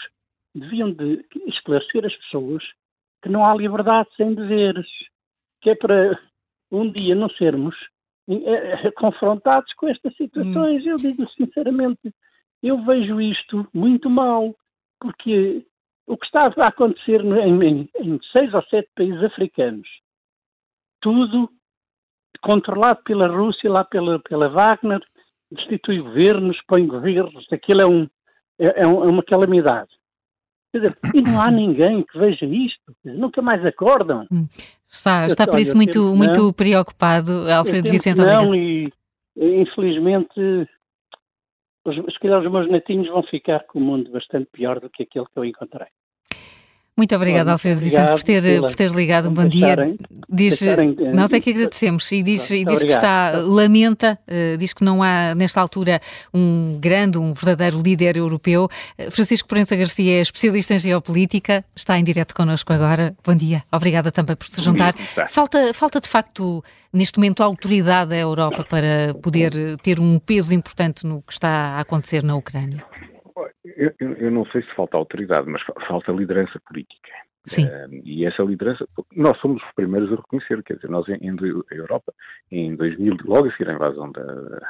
deviam de esclarecer as pessoas que não há liberdade sem deveres, que é para um dia não sermos eh, eh, confrontados com estas situações. Hum. Eu digo sinceramente, eu vejo isto muito mal, porque o que está a acontecer em, em, em seis ou sete países africanos, tudo controlado pela Rússia, lá pela, pela Wagner destitui governos, põe governos, aquilo é, um, é, é, é uma calamidade. Quer dizer, e não há ninguém que veja isto, nunca mais acordam. Hum. Está, está por isso muito, muito preocupado, Alfredo Vicente. Não, e infelizmente, os, se calhar os meus netinhos vão ficar com o mundo bastante pior do que aquele que eu encontrei. Muito obrigada, Alfredo Vicente, por ter, por ter ligado. Um bom dia. Diz, nós é que agradecemos e diz, e diz que está, lamenta, uh, diz que não há, nesta altura, um grande, um verdadeiro líder europeu. Uh, Francisco Proença Garcia é especialista em geopolítica, está em direto connosco agora. Bom dia. Obrigada também por se juntar. Falta, falta, de facto, neste momento, a autoridade da Europa para poder ter um peso importante no que está a acontecer na Ucrânia. Eu, eu, não sei se falta autoridade, mas falta liderança política. Sim. Uh, e essa liderança, nós somos os primeiros a reconhecer, quer dizer, nós em, em Europa, em 2000, logo a seguir à invasão da,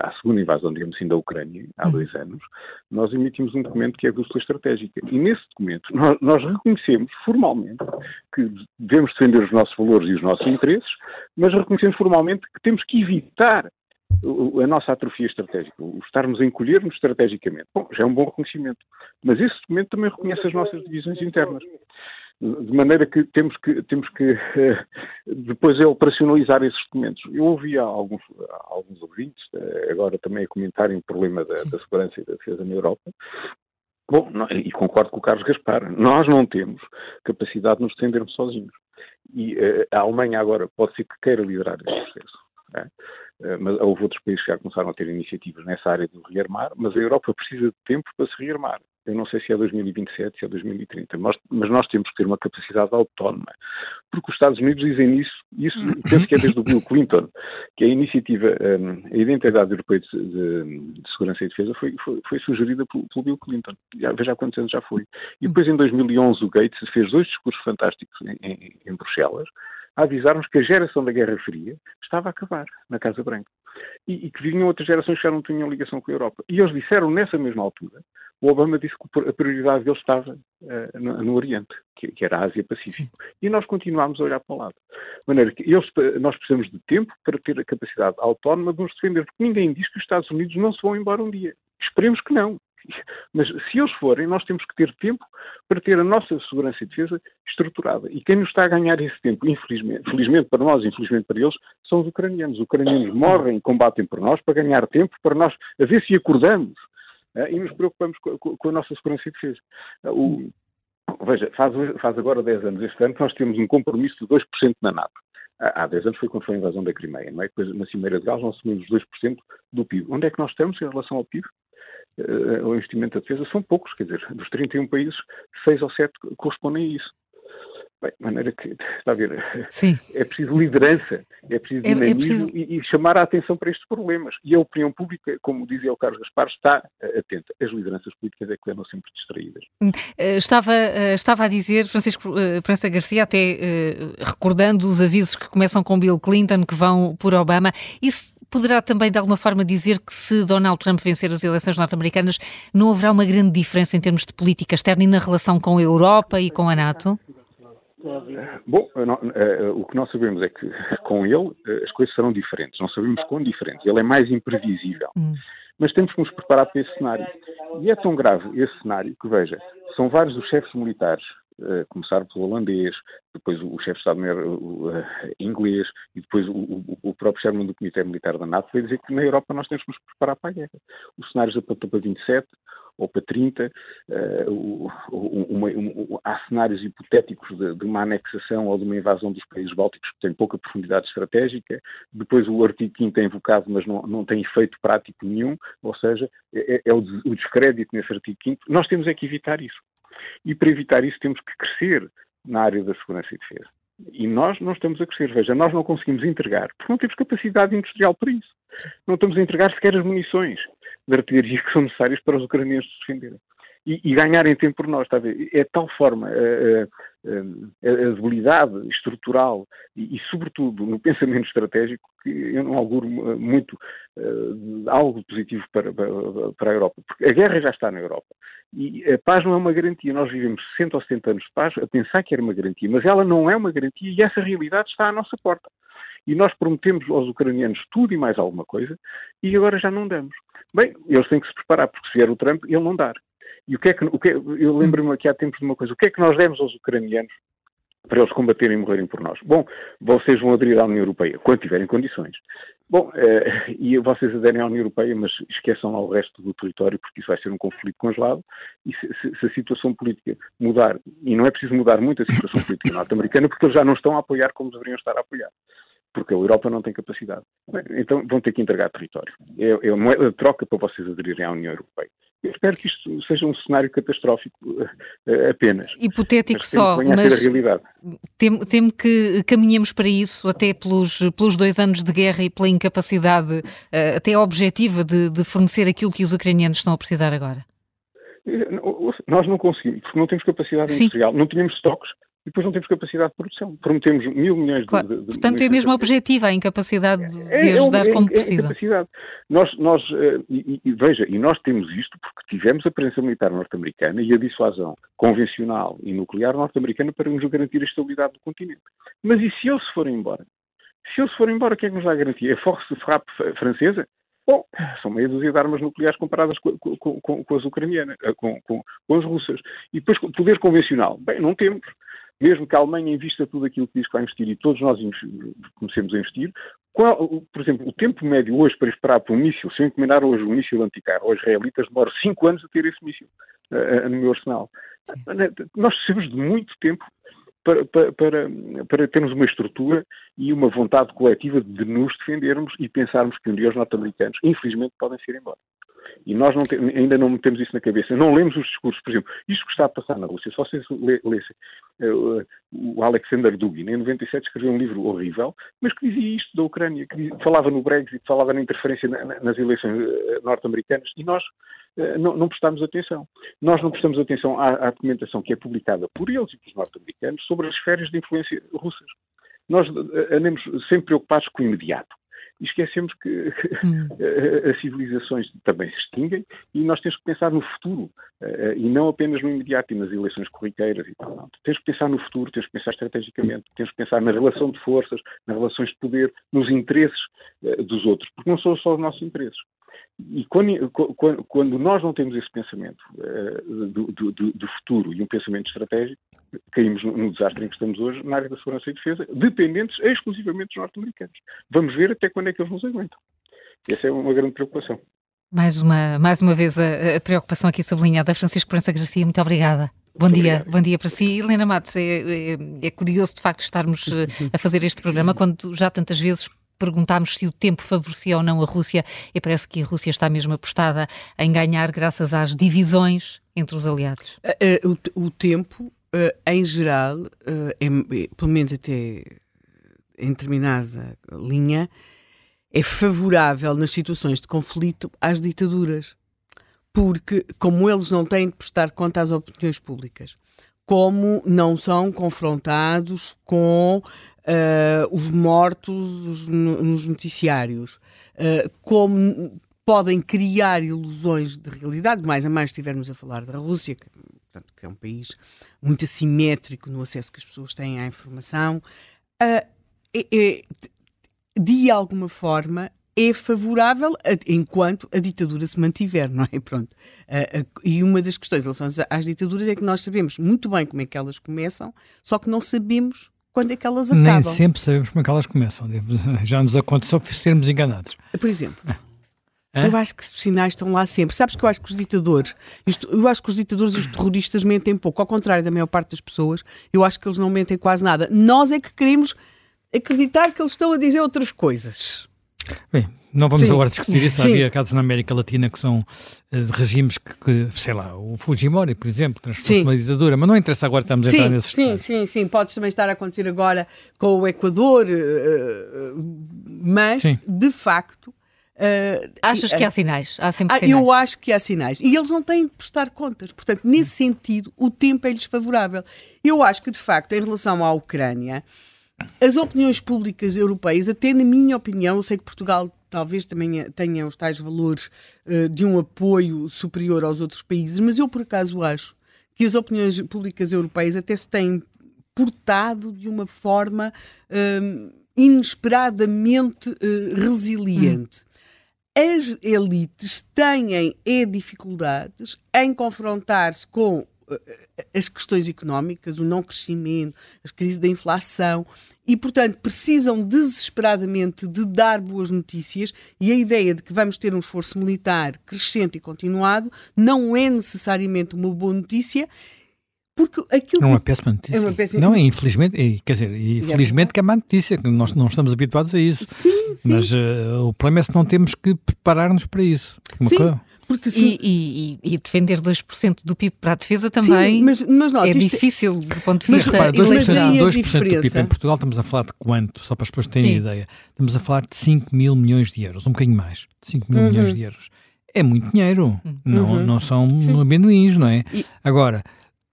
à segunda invasão, digamos assim, da Ucrânia, há uhum. dois anos, nós emitimos um documento que é a bússola estratégica. E nesse documento nós, nós, reconhecemos formalmente que devemos defender os nossos valores e os nossos interesses, mas reconhecemos formalmente que temos que evitar a nossa atrofia estratégica, o estarmos a encolher-nos estrategicamente. Bom, já é um bom reconhecimento. Mas esse documento também reconhece as nossas divisões internas. De maneira que temos que, temos que uh, depois é operacionalizar esses documentos. Eu ouvi alguns, alguns ouvintes, uh, agora também a comentarem o problema da, da, segurança e da defesa na Europa. Bom, e concordo com o Carlos Gaspar, nós não temos capacidade de nos defendermos sozinhos. E uh, a Alemanha agora pode ser que queira liderar esse processo. É? Eh, mas houve outros países que já começaram a ter iniciativas nessa área de rearmar, mas a Europa precisa de tempo para se rearmar. Eu não sei se é 2027, se é 2030, mas, mas nós temos que ter uma capacidade autónoma, porque os Estados Unidos dizem isso, isso penso que é desde o Bill Clinton, que a iniciativa, um, a Identidade Europeia de, de, de, Segurança e Defesa foi, foi, foi sugerida pelo, pelo, Bill Clinton, já, veja há quantos anos já foi. E depois em 2011 o Gates fez dois discursos fantásticos em, em, em Bruxelas, a avisarmos que a geração da Guerra Fria estava a acabar na Casa Branca. E, e, que vinham outras gerações que já não tinham ligação com a Europa. E eles disseram nessa mesma altura, o Obama disse que a prioridade dele estava uh, no, no, Oriente, que, que, era a Ásia-Pacífico. E nós continuámos a olhar para o lado. De maneira que eles, nós precisamos de tempo para ter a capacidade autónoma de nos defender, porque ninguém diz que os Estados Unidos não se vão embora um dia. Esperemos que não. Mas se eles forem, nós temos que ter tempo para ter a nossa segurança e defesa estruturada. E quem nos está a ganhar esse tempo, infelizmente, felizmente para nós, infelizmente para eles, são os ucranianos. Os ucranianos morrem e combatem por nós para ganhar tempo, para nós a ver se acordamos uh, e nos preocupamos com, com, com, a nossa segurança e defesa. Uh, o, veja, faz, faz agora 10 anos este ano que nós temos um compromisso de 2% na NATO há 10 anos foi quando foi a invasão da Crimeia, não é? Depois, na Cimeira de Gales, nós assumimos 2% do PIB. Onde é que nós estamos em relação ao PIB? Uh, o investimento da defesa são poucos, quer dizer, dos 31 países, 6 ou 7 correspondem a isso. Bem, de maneira que, está a ver, Sim. é preciso liderança, é preciso dinamismo é, é preciso... E, e, chamar a atenção para estes problemas. E a opinião pública, como dizia o Carlos Gaspar, está atenta. As lideranças políticas é que andam sempre distraídas. Hum, eh, estava, eh, estava a dizer, Francisco França Garcia, até recordando os avisos que começam com Bill Clinton, que vão por Obama, isso poderá também, de alguma forma, dizer que se Donald Trump vencer as eleições norte-americanas, não haverá uma grande diferença em termos de política externa e na relação com a Europa e com a NATO? Bom, eh, o que nós sabemos é que com ele eh, as coisas serão diferentes. Não sabemos quão diferentes. Ele é mais imprevisível. Hum. Mas temos que nos preparar para esse cenário. E é tão grave esse cenário que, veja, são vários os chefes militares Uh, começar pelo holandês, depois o, chefe de Estado uh, inglês e depois o, o, próprio chairman do Comitê Militar da NATO foi dizer que na Europa nós temos que nos preparar para a guerra. Os cenários apontam para 27 ou para 30, uh, uma, uma, há cenários hipotéticos de, de, uma anexação ou de uma invasão dos países bálticos que têm pouca profundidade estratégica, depois o artigo 5 é invocado mas não, não tem efeito prático nenhum, ou seja, é, é o, o descrédito nesse artigo 5 nós temos é que evitar isso. E para evitar isso temos que crescer na área da segurança e defesa. E nós não estamos a crescer. Veja, nós não conseguimos entregar, porque não temos capacidade industrial para isso. Não estamos a entregar sequer as munições de artilharia que são necessárias para os ucranianos se defenderem. E, e ganharem tempo por nós, está a ver? É de tal forma a, a, a debilidade estrutural e, e, sobretudo, no pensamento estratégico que eu não auguro muito uh, algo positivo para, para, para, a Europa. Porque a guerra já está na Europa. E a paz não é uma garantia. Nós vivemos 60 ou 70 anos de paz a pensar que era uma garantia, mas ela não é uma garantia e essa realidade está à nossa porta. E nós prometemos aos ucranianos tudo e mais alguma coisa e agora já não damos. Bem, eles têm que se preparar, porque se vier o Trump, ele não dar. E o que é que, o que é, eu lembro-me aqui há tempos de uma coisa, o que é que nós demos aos ucranianos para eles combaterem e morrerem por nós? Bom, vocês vão aderir à União Europeia, quando tiverem condições. Bom, eh, e vocês aderem à União Europeia, mas esqueçam lá o resto do território, porque isso vai ser um conflito congelado, e se, se, se a situação política mudar, e não é preciso mudar muito a situação política norte-americana, porque eles já não estão a apoiar como deveriam estar a apoiar porque a Europa não tem capacidade. Então vão ter que entregar território. É, é uma troca para vocês aderirem à União Europeia. Eu espero que isto seja um cenário catastrófico uh, apenas. Hipotético mas só, mas temo, temo que caminhemos para isso até pelos, pelos dois anos de guerra e pela incapacidade uh, até objetiva de, de fornecer aquilo que os ucranianos estão a precisar agora. Nós não conseguimos, porque não temos capacidade Sim. industrial, não tínhamos estoques, e depois não temos capacidade de produção. Prometemos mil milhões claro. de, de, Portanto, é mesmo objetiva a incapacidade de, é, de ajudar é, é, como é, precisa. É incapacidade. Nós, nós uh, e, e, veja, e nós temos isto porque tivemos a presença militar norte-americana e a dissuasão convencional e nuclear norte-americana para nos garantir a estabilidade do continente. Mas e se eles se forem embora? Se eles se forem embora, quem é que nos dá a garantia? A força frappe francesa? Bom, são meia dúzia de armas nucleares comparadas com, com, com, com as ucranianas, eh, com, com, as russas. E depois, poder convencional? Bem, não temos mesmo que a Alemanha invista tudo aquilo que diz que vai investir e todos nós comecemos a investir, qual, por exemplo, o tempo médio hoje para esperar por um míssil, se eu encomendar hoje um míssil anticarro aos israelitas, demora 5 anos a ter esse míssil uh, no meu arsenal. Nós precisamos de muito tempo para, para, para, para, termos uma estrutura e uma vontade coletiva de nos defendermos e pensarmos que um dia os norte-americanos, infelizmente, podem ser embora. E nós não te, ainda não metemos isso na cabeça. Não lemos os discursos. Por exemplo, isto que está a passar na Rússia, se vocês lessem uh, o Alexander Dugin, em 97, escreveu um livro horrível, mas que dizia isto da Ucrânia, que falava no Brexit, falava na interferência na, na, nas eleições uh, norte-americanas, e nós uh, não, não prestamos atenção. Nós não prestamos atenção à, à documentação que é publicada por eles e pelos norte-americanos sobre as esferas de influência russas. Nós andamos sempre preocupados com o imediato e esquecemos que hum. as civilizações também se extinguem e nós temos que pensar no futuro uh, e não apenas no imediato e nas eleições corriqueiras e tal. Não. Temos que pensar no futuro, temos que pensar estrategicamente, temos que pensar na relação de forças, nas relações de poder, nos interesses dos outros, porque não são só os nossos interesses. E quando, quando, quando, nós não temos esse pensamento uh, do, do, do, futuro e um pensamento estratégico, caímos no, no, desastre em que estamos hoje na área da segurança e defesa, dependentes exclusivamente dos norte-americanos. Vamos ver até quando é que eles nos aguentam. Essa é uma grande preocupação. Mais uma, mais uma vez a, a preocupação aqui sublinhada. Francisco Prensa Garcia, muito obrigada. Bom muito dia, obrigado. bom dia para si. Helena Matos, é, é, é curioso de facto estarmos eh, a fazer este programa quando já tantas vezes perguntámos se o tempo favorecia ou não a Rússia e parece que a Rússia está mesmo apostada em ganhar graças às divisões entre os aliados. Uh, uh, o, tempo, uh, em geral, é, é, pelo menos até em determinada linha, é favorável nas situações de conflito às ditaduras. Porque, como eles não têm de prestar conta às opiniões públicas, como não são confrontados com uh, os mortos nos noticiários, uh, como podem criar ilusões de realidade, mais a mais estivermos a falar da Rússia, que, portanto, que é um país muito assimétrico no acesso que as pessoas têm à informação, uh, é, é, de alguma forma é favorável a, enquanto a ditadura se mantiver, não é? Pronto. Uh, uh, e uma das questões em relação às, ditaduras é que nós sabemos muito bem como é que elas começam, só que não sabemos quando é que elas acabam. Nem sempre sabemos como é que elas começam. Já nos aconteceu sermos enganados. Por exemplo. É. Eu acho que os sinais estão lá sempre. Sabes que eu acho que os ditadores, isto, eu acho que os ditadores e os terroristas mentem pouco. Ao contrário da maior parte das pessoas, eu acho que eles não mentem quase nada. Nós é que queremos acreditar que eles estão a dizer outras coisas. Bem, não vamos Sim. agora discutir isso. Sim. Havia casos na América Latina que são uh, regimes que, que, sei lá, o Fujimori, por exemplo, transformou-se numa ditadura, mas não interessa agora, estamos a entrar nesses Sim, sim, sim. Pode também estar a acontecer agora com o Equador, uh, mas, sim. de facto. Uh, Achas que há sinais? Há sempre sinais? Eu acho que há sinais. E eles não têm de prestar contas. Portanto, nesse sentido, o tempo é-lhes favorável. Eu acho que, de facto, em relação à Ucrânia, as opiniões públicas europeias, até na minha opinião, eu sei que Portugal talvez também tenha os tais valores uh, de um apoio superior aos outros países, mas eu por acaso acho que as opiniões públicas europeias até se têm portado de uma forma uh, inesperadamente uh, resiliente. Hum. As elites têm é, dificuldades em confrontar-se com as questões económicas, o não crescimento, as crises da inflação, e, portanto, precisam desesperadamente de dar boas notícias e a ideia de que vamos ter um esforço militar crescente e continuado não é necessariamente uma boa notícia. Porque aquilo é uma péssima notícia. É uma péssima... Não, é infelizmente, é, quer dizer, infelizmente que é má notícia, que nós não estamos habituados a isso. Sim, sim. Mas uh, o problema é se não temos que preparar-nos para isso. Sim. Coisa... Porque se... e, e, e, defender 2% do PIB para a defesa também Sim, mas, mas não, é, é difícil do ponto de vista mas, repara, 2%, 2% do PIB em Portugal estamos a falar de quanto? Só para as pessoas terem Sim. ideia. Estamos a falar de 5 mil milhões de euros, um bocadinho mais, de 5 mil uhum. milhões de euros. É muito dinheiro, uhum. não, não são amendoins, não é? E... Agora,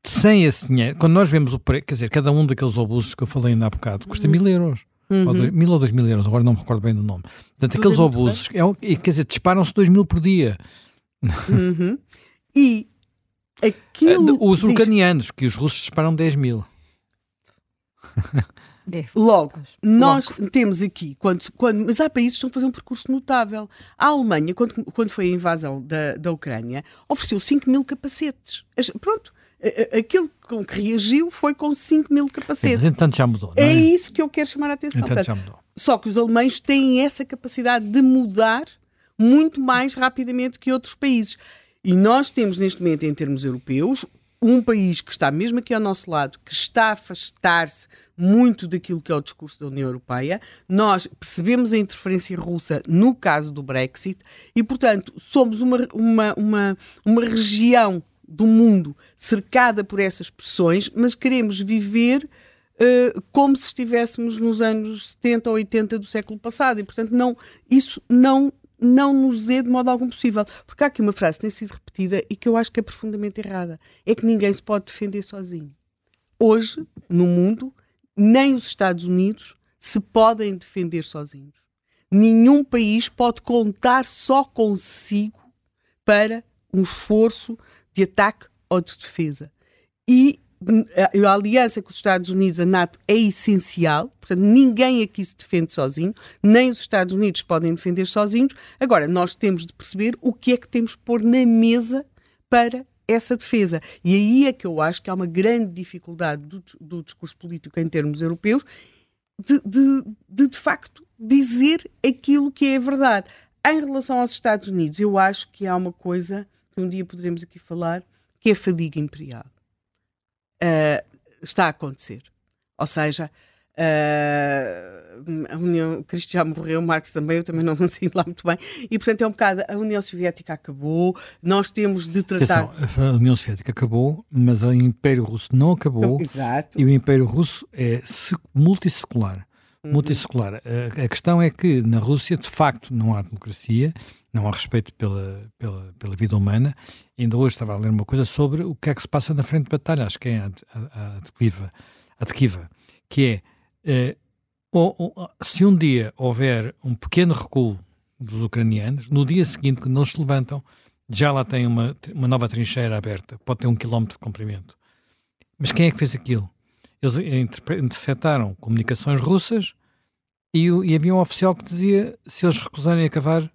sem esse dinheiro, quando nós vemos o preço, quer dizer, cada um daqueles obusos que eu falei ainda há bocado custa uhum. mil euros. Uhum. Ou dois, mil ou dois mil euros, agora não me recordo bem do nome. Portanto, Tudo aqueles obusos, é, quer dizer, disparam-se dois mil por dia. Uhum. E aquilo. Ah, os ucranianos, diz... que os russos disparam 10 mil. Logo, nós Logo. temos aqui, quando, quando, mas há países que estão a fazer um percurso notável. A Alemanha, quando, quando foi a invasão da, da Ucrânia, ofereceu 5 mil capacetes. Pronto, aquilo com que reagiu foi com 5 mil capacetes. Sim, mas entanto já mudou. É? é? isso que eu quero chamar a atenção. Entanto, mudou. Só que os alemães têm essa capacidade de mudar muito mais rapidamente que outros países. E nós temos neste momento, em termos europeus, um país que está mesmo aqui ao nosso lado, que está a afastar-se muito daquilo que é o discurso da União Europeia. Nós percebemos a interferência russa no caso do Brexit e, portanto, somos uma, uma, uma, uma região do mundo cercada por essas pressões, mas queremos viver uh, como se estivéssemos nos anos 70 ou 80 do século passado e, portanto, não, isso não não nos é de modo algum possível. Porque há aqui uma frase que tem sido repetida e que eu acho que é profundamente errada: é que ninguém se pode defender sozinho. Hoje, no mundo, nem os Estados Unidos se podem defender sozinhos. Nenhum país pode contar só consigo para um esforço de ataque ou de defesa. E a aliança com os Estados Unidos, a NATO, é essencial. Portanto, ninguém aqui se defende sozinho, nem os Estados Unidos podem defender sozinhos. Agora, nós temos de perceber o que é que temos de pôr na mesa para essa defesa. E aí é que eu acho que há uma grande dificuldade do, do discurso político em termos europeus de, de, de, de facto, dizer aquilo que é verdade. Em relação aos Estados Unidos, eu acho que há uma coisa que um dia poderemos aqui falar, que é a fadiga imperial uh, está a acontecer. Ou seja, uh, a União, Cristo já morreu, Marx também, eu também não sei lá muito bem, e portanto é um bocado, a União Soviética acabou, nós temos de tratar... Atenção, a União Soviética acabou, mas o Império Russo não acabou, Exato. e o Império Russo é multissecular. Uhum. Multissecular. A, a questão é que na Rússia, de facto, não há democracia, não há respeito pela, pela, pela vida humana. Ainda hoje estava a ler uma coisa sobre o que é que se passa na frente de batalha, acho que é a, a, a, Tkiva, a Tkiva, que é eh, ou, ou, se um dia houver um pequeno recuo dos ucranianos, no dia seguinte, quando eles se levantam, já lá tem uma, uma nova trincheira aberta, pode ter um quilómetro de comprimento. Mas quem é que fez aquilo? Eles interceptaram comunicações russas e, e havia um oficial que dizia se eles recusarem a cavar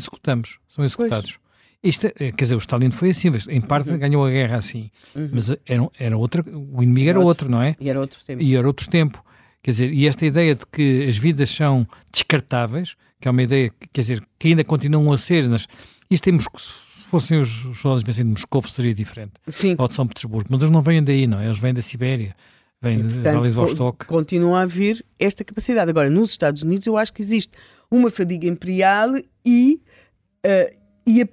executamos, são executados. Isto, é, quer dizer, o Stalin foi assim, em parte uhum. ganhou a guerra assim, uhum. mas era, era outra, o inimigo era, era outro, outro, não é? E era outro tempo. E era outro tempo. Quer dizer, e esta ideia de que as vidas são descartáveis, que é uma ideia, quer dizer, que ainda continuam a ser, nas, isto em Moscou, se fossem os, os soldados de Moscou seria diferente. Sim. Ou de São Petersburgo, mas eles não vêm daí, não é? Eles vêm da Sibéria. Vêm de Vladivostok. Continua a haver esta capacidade. Agora, nos Estados Unidos, eu acho que existe uma fadiga imperial e uh, e, a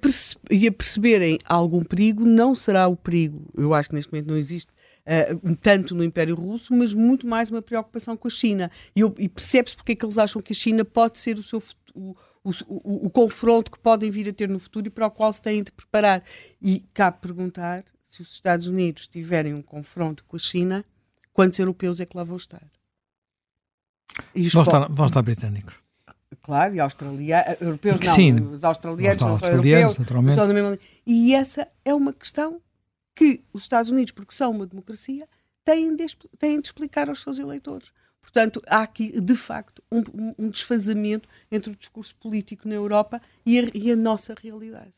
e a perceberem algum perigo, não será o perigo. Eu acho que neste momento não existe uh, tanto no Império Russo, mas muito mais uma preocupação com a China. E, e percebe-se porque é que eles acham que a China pode ser o seu o, o, o, o, confronto que podem vir a ter no futuro e para o qual se têm de preparar. E cabe perguntar se os Estados Unidos tiverem um confronto com a China, quantos europeus é que lá vão estar? Vão estar, vão estar britânicos. Claro, e australianos, europeus não, Sim, os australianos não são europeus, são da mesma E essa é uma questão que os Estados Unidos, porque são uma democracia, têm de, têm de explicar aos seus eleitores. Portanto, há aqui, de facto, um, um desfazamento entre o discurso político na Europa e a, e a nossa realidade.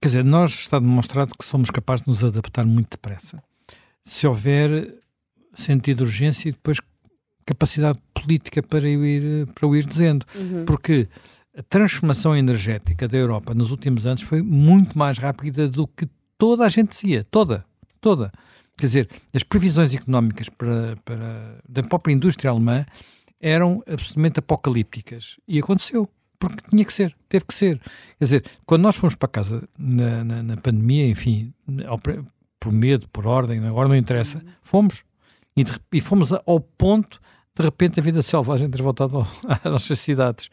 Quer dizer, nós está demonstrado que somos capazes de nos adaptar muito depressa. Se houver sentido de urgência e depois capacidade política para o ir, para o ir dizendo. Uhum. Porque a transformação energética da Europa nos últimos anos foi muito mais rápida do que toda a gente dizia. Toda. Toda. Quer dizer, as previsões económicas para, para, da própria indústria alemã eram absolutamente apocalípticas. E aconteceu. Porque tinha que ser, teve que ser. Quer dizer, quando nós fomos para casa na, na, na pandemia, enfim, ao, por medo, por ordem, agora não interessa, fomos. E, e fomos ao ponto, de repente, a vida selvagem ter voltado às nossas cidades.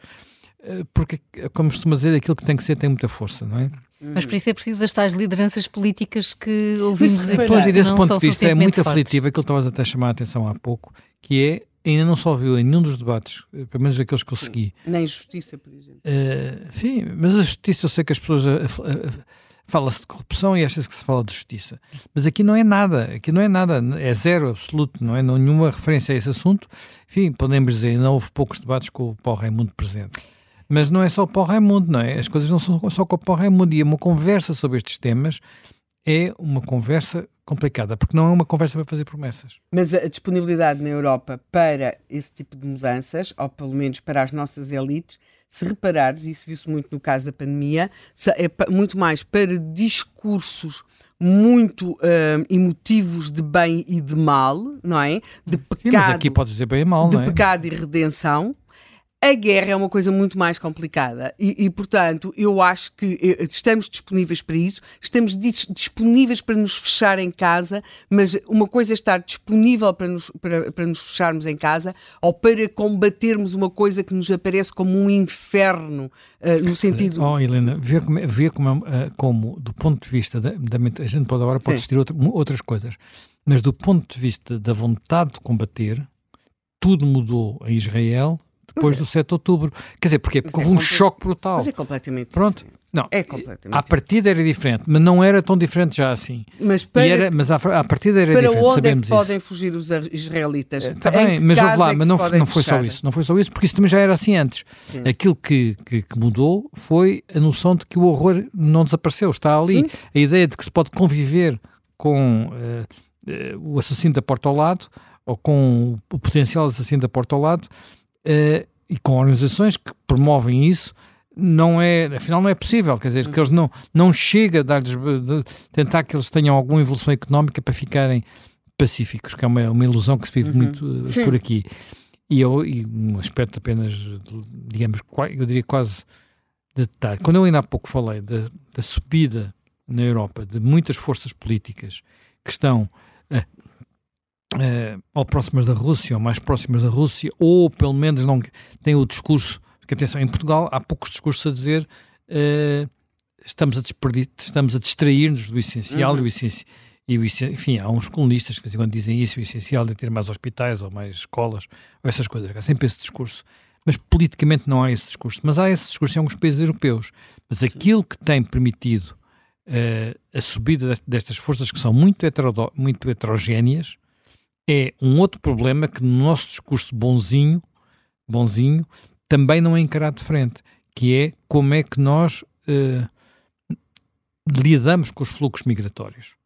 Eh, porque, como costuma dizer, aquilo que tem que ser tem muita força, não é? Mas para isso é preciso as tais lideranças políticas que ouvimos aqui. Pois, e desse ponto de vista é muito fortes. aflitivo aquilo que estavas até a chamar a atenção há pouco, que é, ainda não se ouviu em nenhum dos debates, eh, pelo menos aqueles que eu segui. Nem justiça, por exemplo. Uh, sim, mas a justiça eu sei que as pessoas... Uh, uh, Fala-se de corrupção e acha-se que se fala de justiça. Mas aqui não é nada, aqui não é nada, é zero absoluto, não é nenhuma referência a esse assunto. Enfim, podemos dizer, não houve poucos debates com o Paulo Raimundo presente. Mas não é só o Paulo Raimundo, não é? As coisas não são só com o Paulo Raimundo. E uma conversa sobre estes temas é uma conversa complicada, porque não é uma conversa para fazer promessas. Mas a disponibilidade na Europa para esse tipo de mudanças, ou pelo menos para as nossas elites, se reparares, isso viu-se muito no caso da pandemia, é muito mais para discursos muito uh, emotivos de bem e de mal, não é? De pecado. Sim, mas aqui pode dizer bem e mal, de não é? pecado e redenção a guerra é uma coisa muito mais complicada e, e, portanto, eu acho que eh, estamos disponíveis para isso, estamos disponíveis para nos fechar em casa, mas uma coisa é estar disponível para nos, para, para nos fecharmos em casa ou para combatermos uma coisa que nos aparece como um inferno, uh, no sentido... Oh, Helena, vê como, vê como, uh, como do ponto de vista da, da a gente pode agora pode discutir outra, outras coisas, mas do ponto de vista da vontade de combater, tudo mudou em Israel depois é, do 7 de outubro. Quer dizer, porque, porque é houve um choque brutal. Mas é completamente Pronto. Diferente. Não, é completamente à partida era diferente, mas não era tão diferente já assim. Mas, para, era, mas à, à partida era para diferente, onde sabemos é que podem fugir os israelitas? Está é, bem, mas lá, é mas não, não foi fechar? só isso. Não foi só isso, porque isso também já era assim antes. Sim. Aquilo que, que, que, mudou foi a noção de que o horror não desapareceu, está ali. Sim. A ideia de que se pode conviver com uh, uh, o assassino da porta ao lado, ou com o potencial assassino da porta ao lado, uh, e com organizações que promovem isso, não é, afinal não é possível, quer dizer, que eles não, não chega a dar-lhes, tentar que eles tenham alguma evolução económica para ficarem pacíficos, que é uma, uma ilusão que se vive uhum. muito uh, por aqui. E, eu, e um aspecto apenas, digamos, eu diria quase de detalhe. Quando eu ainda há pouco falei da, da subida na Europa de muitas forças políticas que estão uh, ou próximas da Rússia, ou mais próximas da Rússia, ou pelo menos não têm o discurso, porque atenção, em Portugal há poucos discursos a dizer uh, estamos a, estamos a distrair-nos do essencial uhum. e, o essenci e o enfim, há uns colunistas que de vez em quando dizem isso, o essencial é ter mais hospitais ou mais escolas, ou essas coisas, há sempre esse discurso. Mas politicamente não há esse discurso. Mas há esse discurso em alguns países europeus. Mas aquilo que tem permitido uh, a subida destas forças que são muito, hetero, muito heterogéneas é um outro problema que no nosso discurso bonzinho, bonzinho também não é encarado de frente, que é como é que nós uh, lidamos com os fluxos migratórios.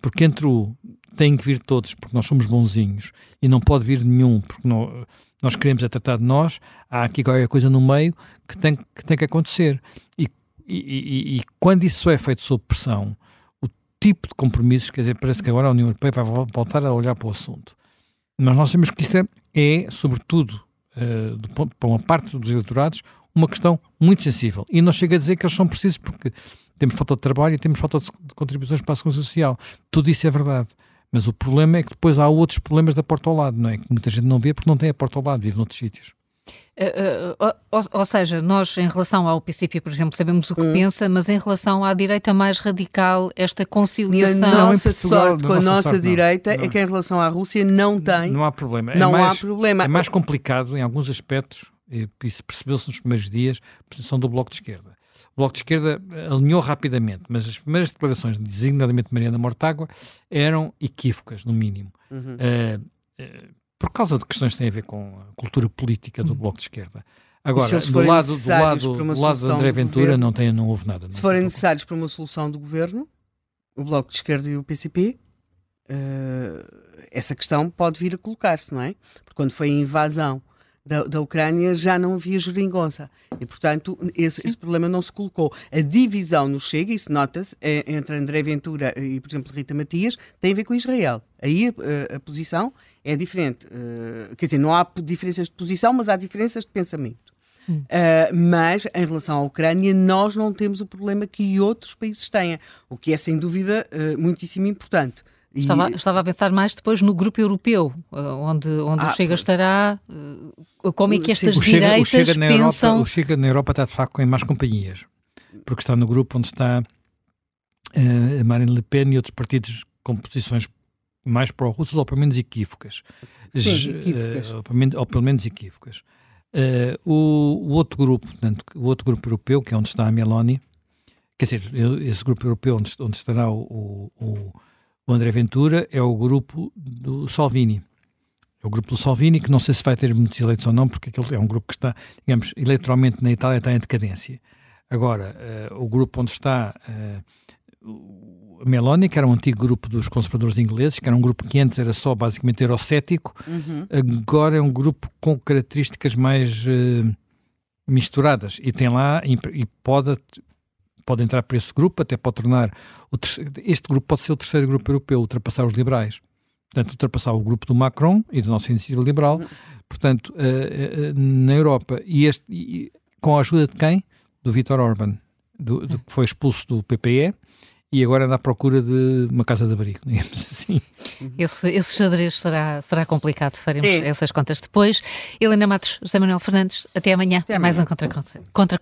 Porque entre o tem que vir todos, porque nós somos bonzinhos, e não pode vir nenhum, porque não, nós queremos é tratar de nós, há aqui qualquer coisa no meio que tem que, tem que acontecer. E, e, e, e quando isso é feito sob pressão, tipo de compromissos, quer dizer, parece que agora a União Europeia vai voltar a olhar para o assunto. Mas nós sabemos que isto é, é sobretudo, uh, ponto, para uma parte dos eleitorados, uma questão muito sensível. E não chega a dizer que eles são precisos porque temos falta de trabalho e temos falta de contribuições para a segurança social. Tudo isso é verdade. Mas o problema é que depois há outros problemas da porta ao lado, não é? Que muita gente não vê porque não tem a porta ao lado, vive noutros sítios. Uh, uh, ou, ou, seja, nós em relação ao PCP, por exemplo, sabemos o que hum. pensa, mas em relação à direita mais radical, esta conciliação... A nossa Portugal, sorte com a nossa, sorte, direita não, é que em relação à Rússia não tem... Não há problema. É não é mais, há problema. É mais complicado em alguns aspectos, isso percebeu-se nos primeiros dias, a posição do Bloco de Esquerda. O Bloco de Esquerda alinhou rapidamente, mas as primeiras declarações, designadamente Mariana Mortágua, eram equívocas, no mínimo. Uhum. Uh, por causa de questões que têm a ver com a cultura política do Bloco de Esquerda. Agora, do lado, do lado, do lado de André Ventura governo, não, tem, não houve nada. Não se forem necessários para uma solução do governo, o Bloco de Esquerda e o PCP, uh, eh, essa questão pode vir a colocar-se, não é? Porque quando foi a invasão da, da Ucrânia já não havia geringonça. E, portanto, esse, esse, problema não se colocou. A divisão no Chega, isso nota-se, é, entre André Ventura e, por exemplo, Rita Matias, tem a ver com Israel. Aí a, a, a posição é diferente. Uh, quer dizer, não há diferenças de posição, mas há diferenças de pensamento. Uh, mas em relação à Ucrânia, nós não temos o problema que outros países têm, o que é sem dúvida uh, muitíssimo importante. E... Estava, estava, a pensar mais depois no grupo europeu, onde, onde ah, o Chega estará. Como é que estas direitas o Chega, o Chega pensam... Europa, o Chega na Europa está de facto em mais companhias, porque está no grupo onde está uh, Marine Le Pen e outros partidos com posições mais pró-russas ou pelo menos equívocas. Sim, equívocas. Uh, ou, pelo menos, ou, pelo menos, equívocas. Uh, o, o, outro grupo, portanto, o outro grupo europeu, que é onde está a Meloni, quer dizer, esse grupo europeu onde, onde estará o, o o André Ventura é o grupo do Salvini. É o grupo do Salvini, que não sei se vai ter muitos eleitos ou não, porque é um grupo que está, digamos, eleitoralmente na Itália está em decadência. Agora, uh, o grupo onde está uh, a Meloni, que era um antigo grupo dos conservadores ingleses, que era um grupo que antes era só basicamente eurocético, uhum. agora é um grupo com características mais uh, misturadas e tem lá e, e pode pode entrar para esse grupo, até pode tornar. Terceiro, este grupo pode ser o terceiro grupo europeu, ultrapassar os liberais. Portanto, ultrapassar o grupo do Macron e do nosso iniciativa liberal. Portanto, uh, uh, na Europa, e, este, e, com a ajuda de quem? Do Vítor Orban, do, do, que foi expulso do PPE e agora anda à procura de uma casa de abrigo, digamos assim. Esse, esse xadrez será, será complicado, faremos é. essas contas depois. Helena Matos, José Manuel Fernandes, até amanhã, até amanhã. mais um Contracorrente. Contra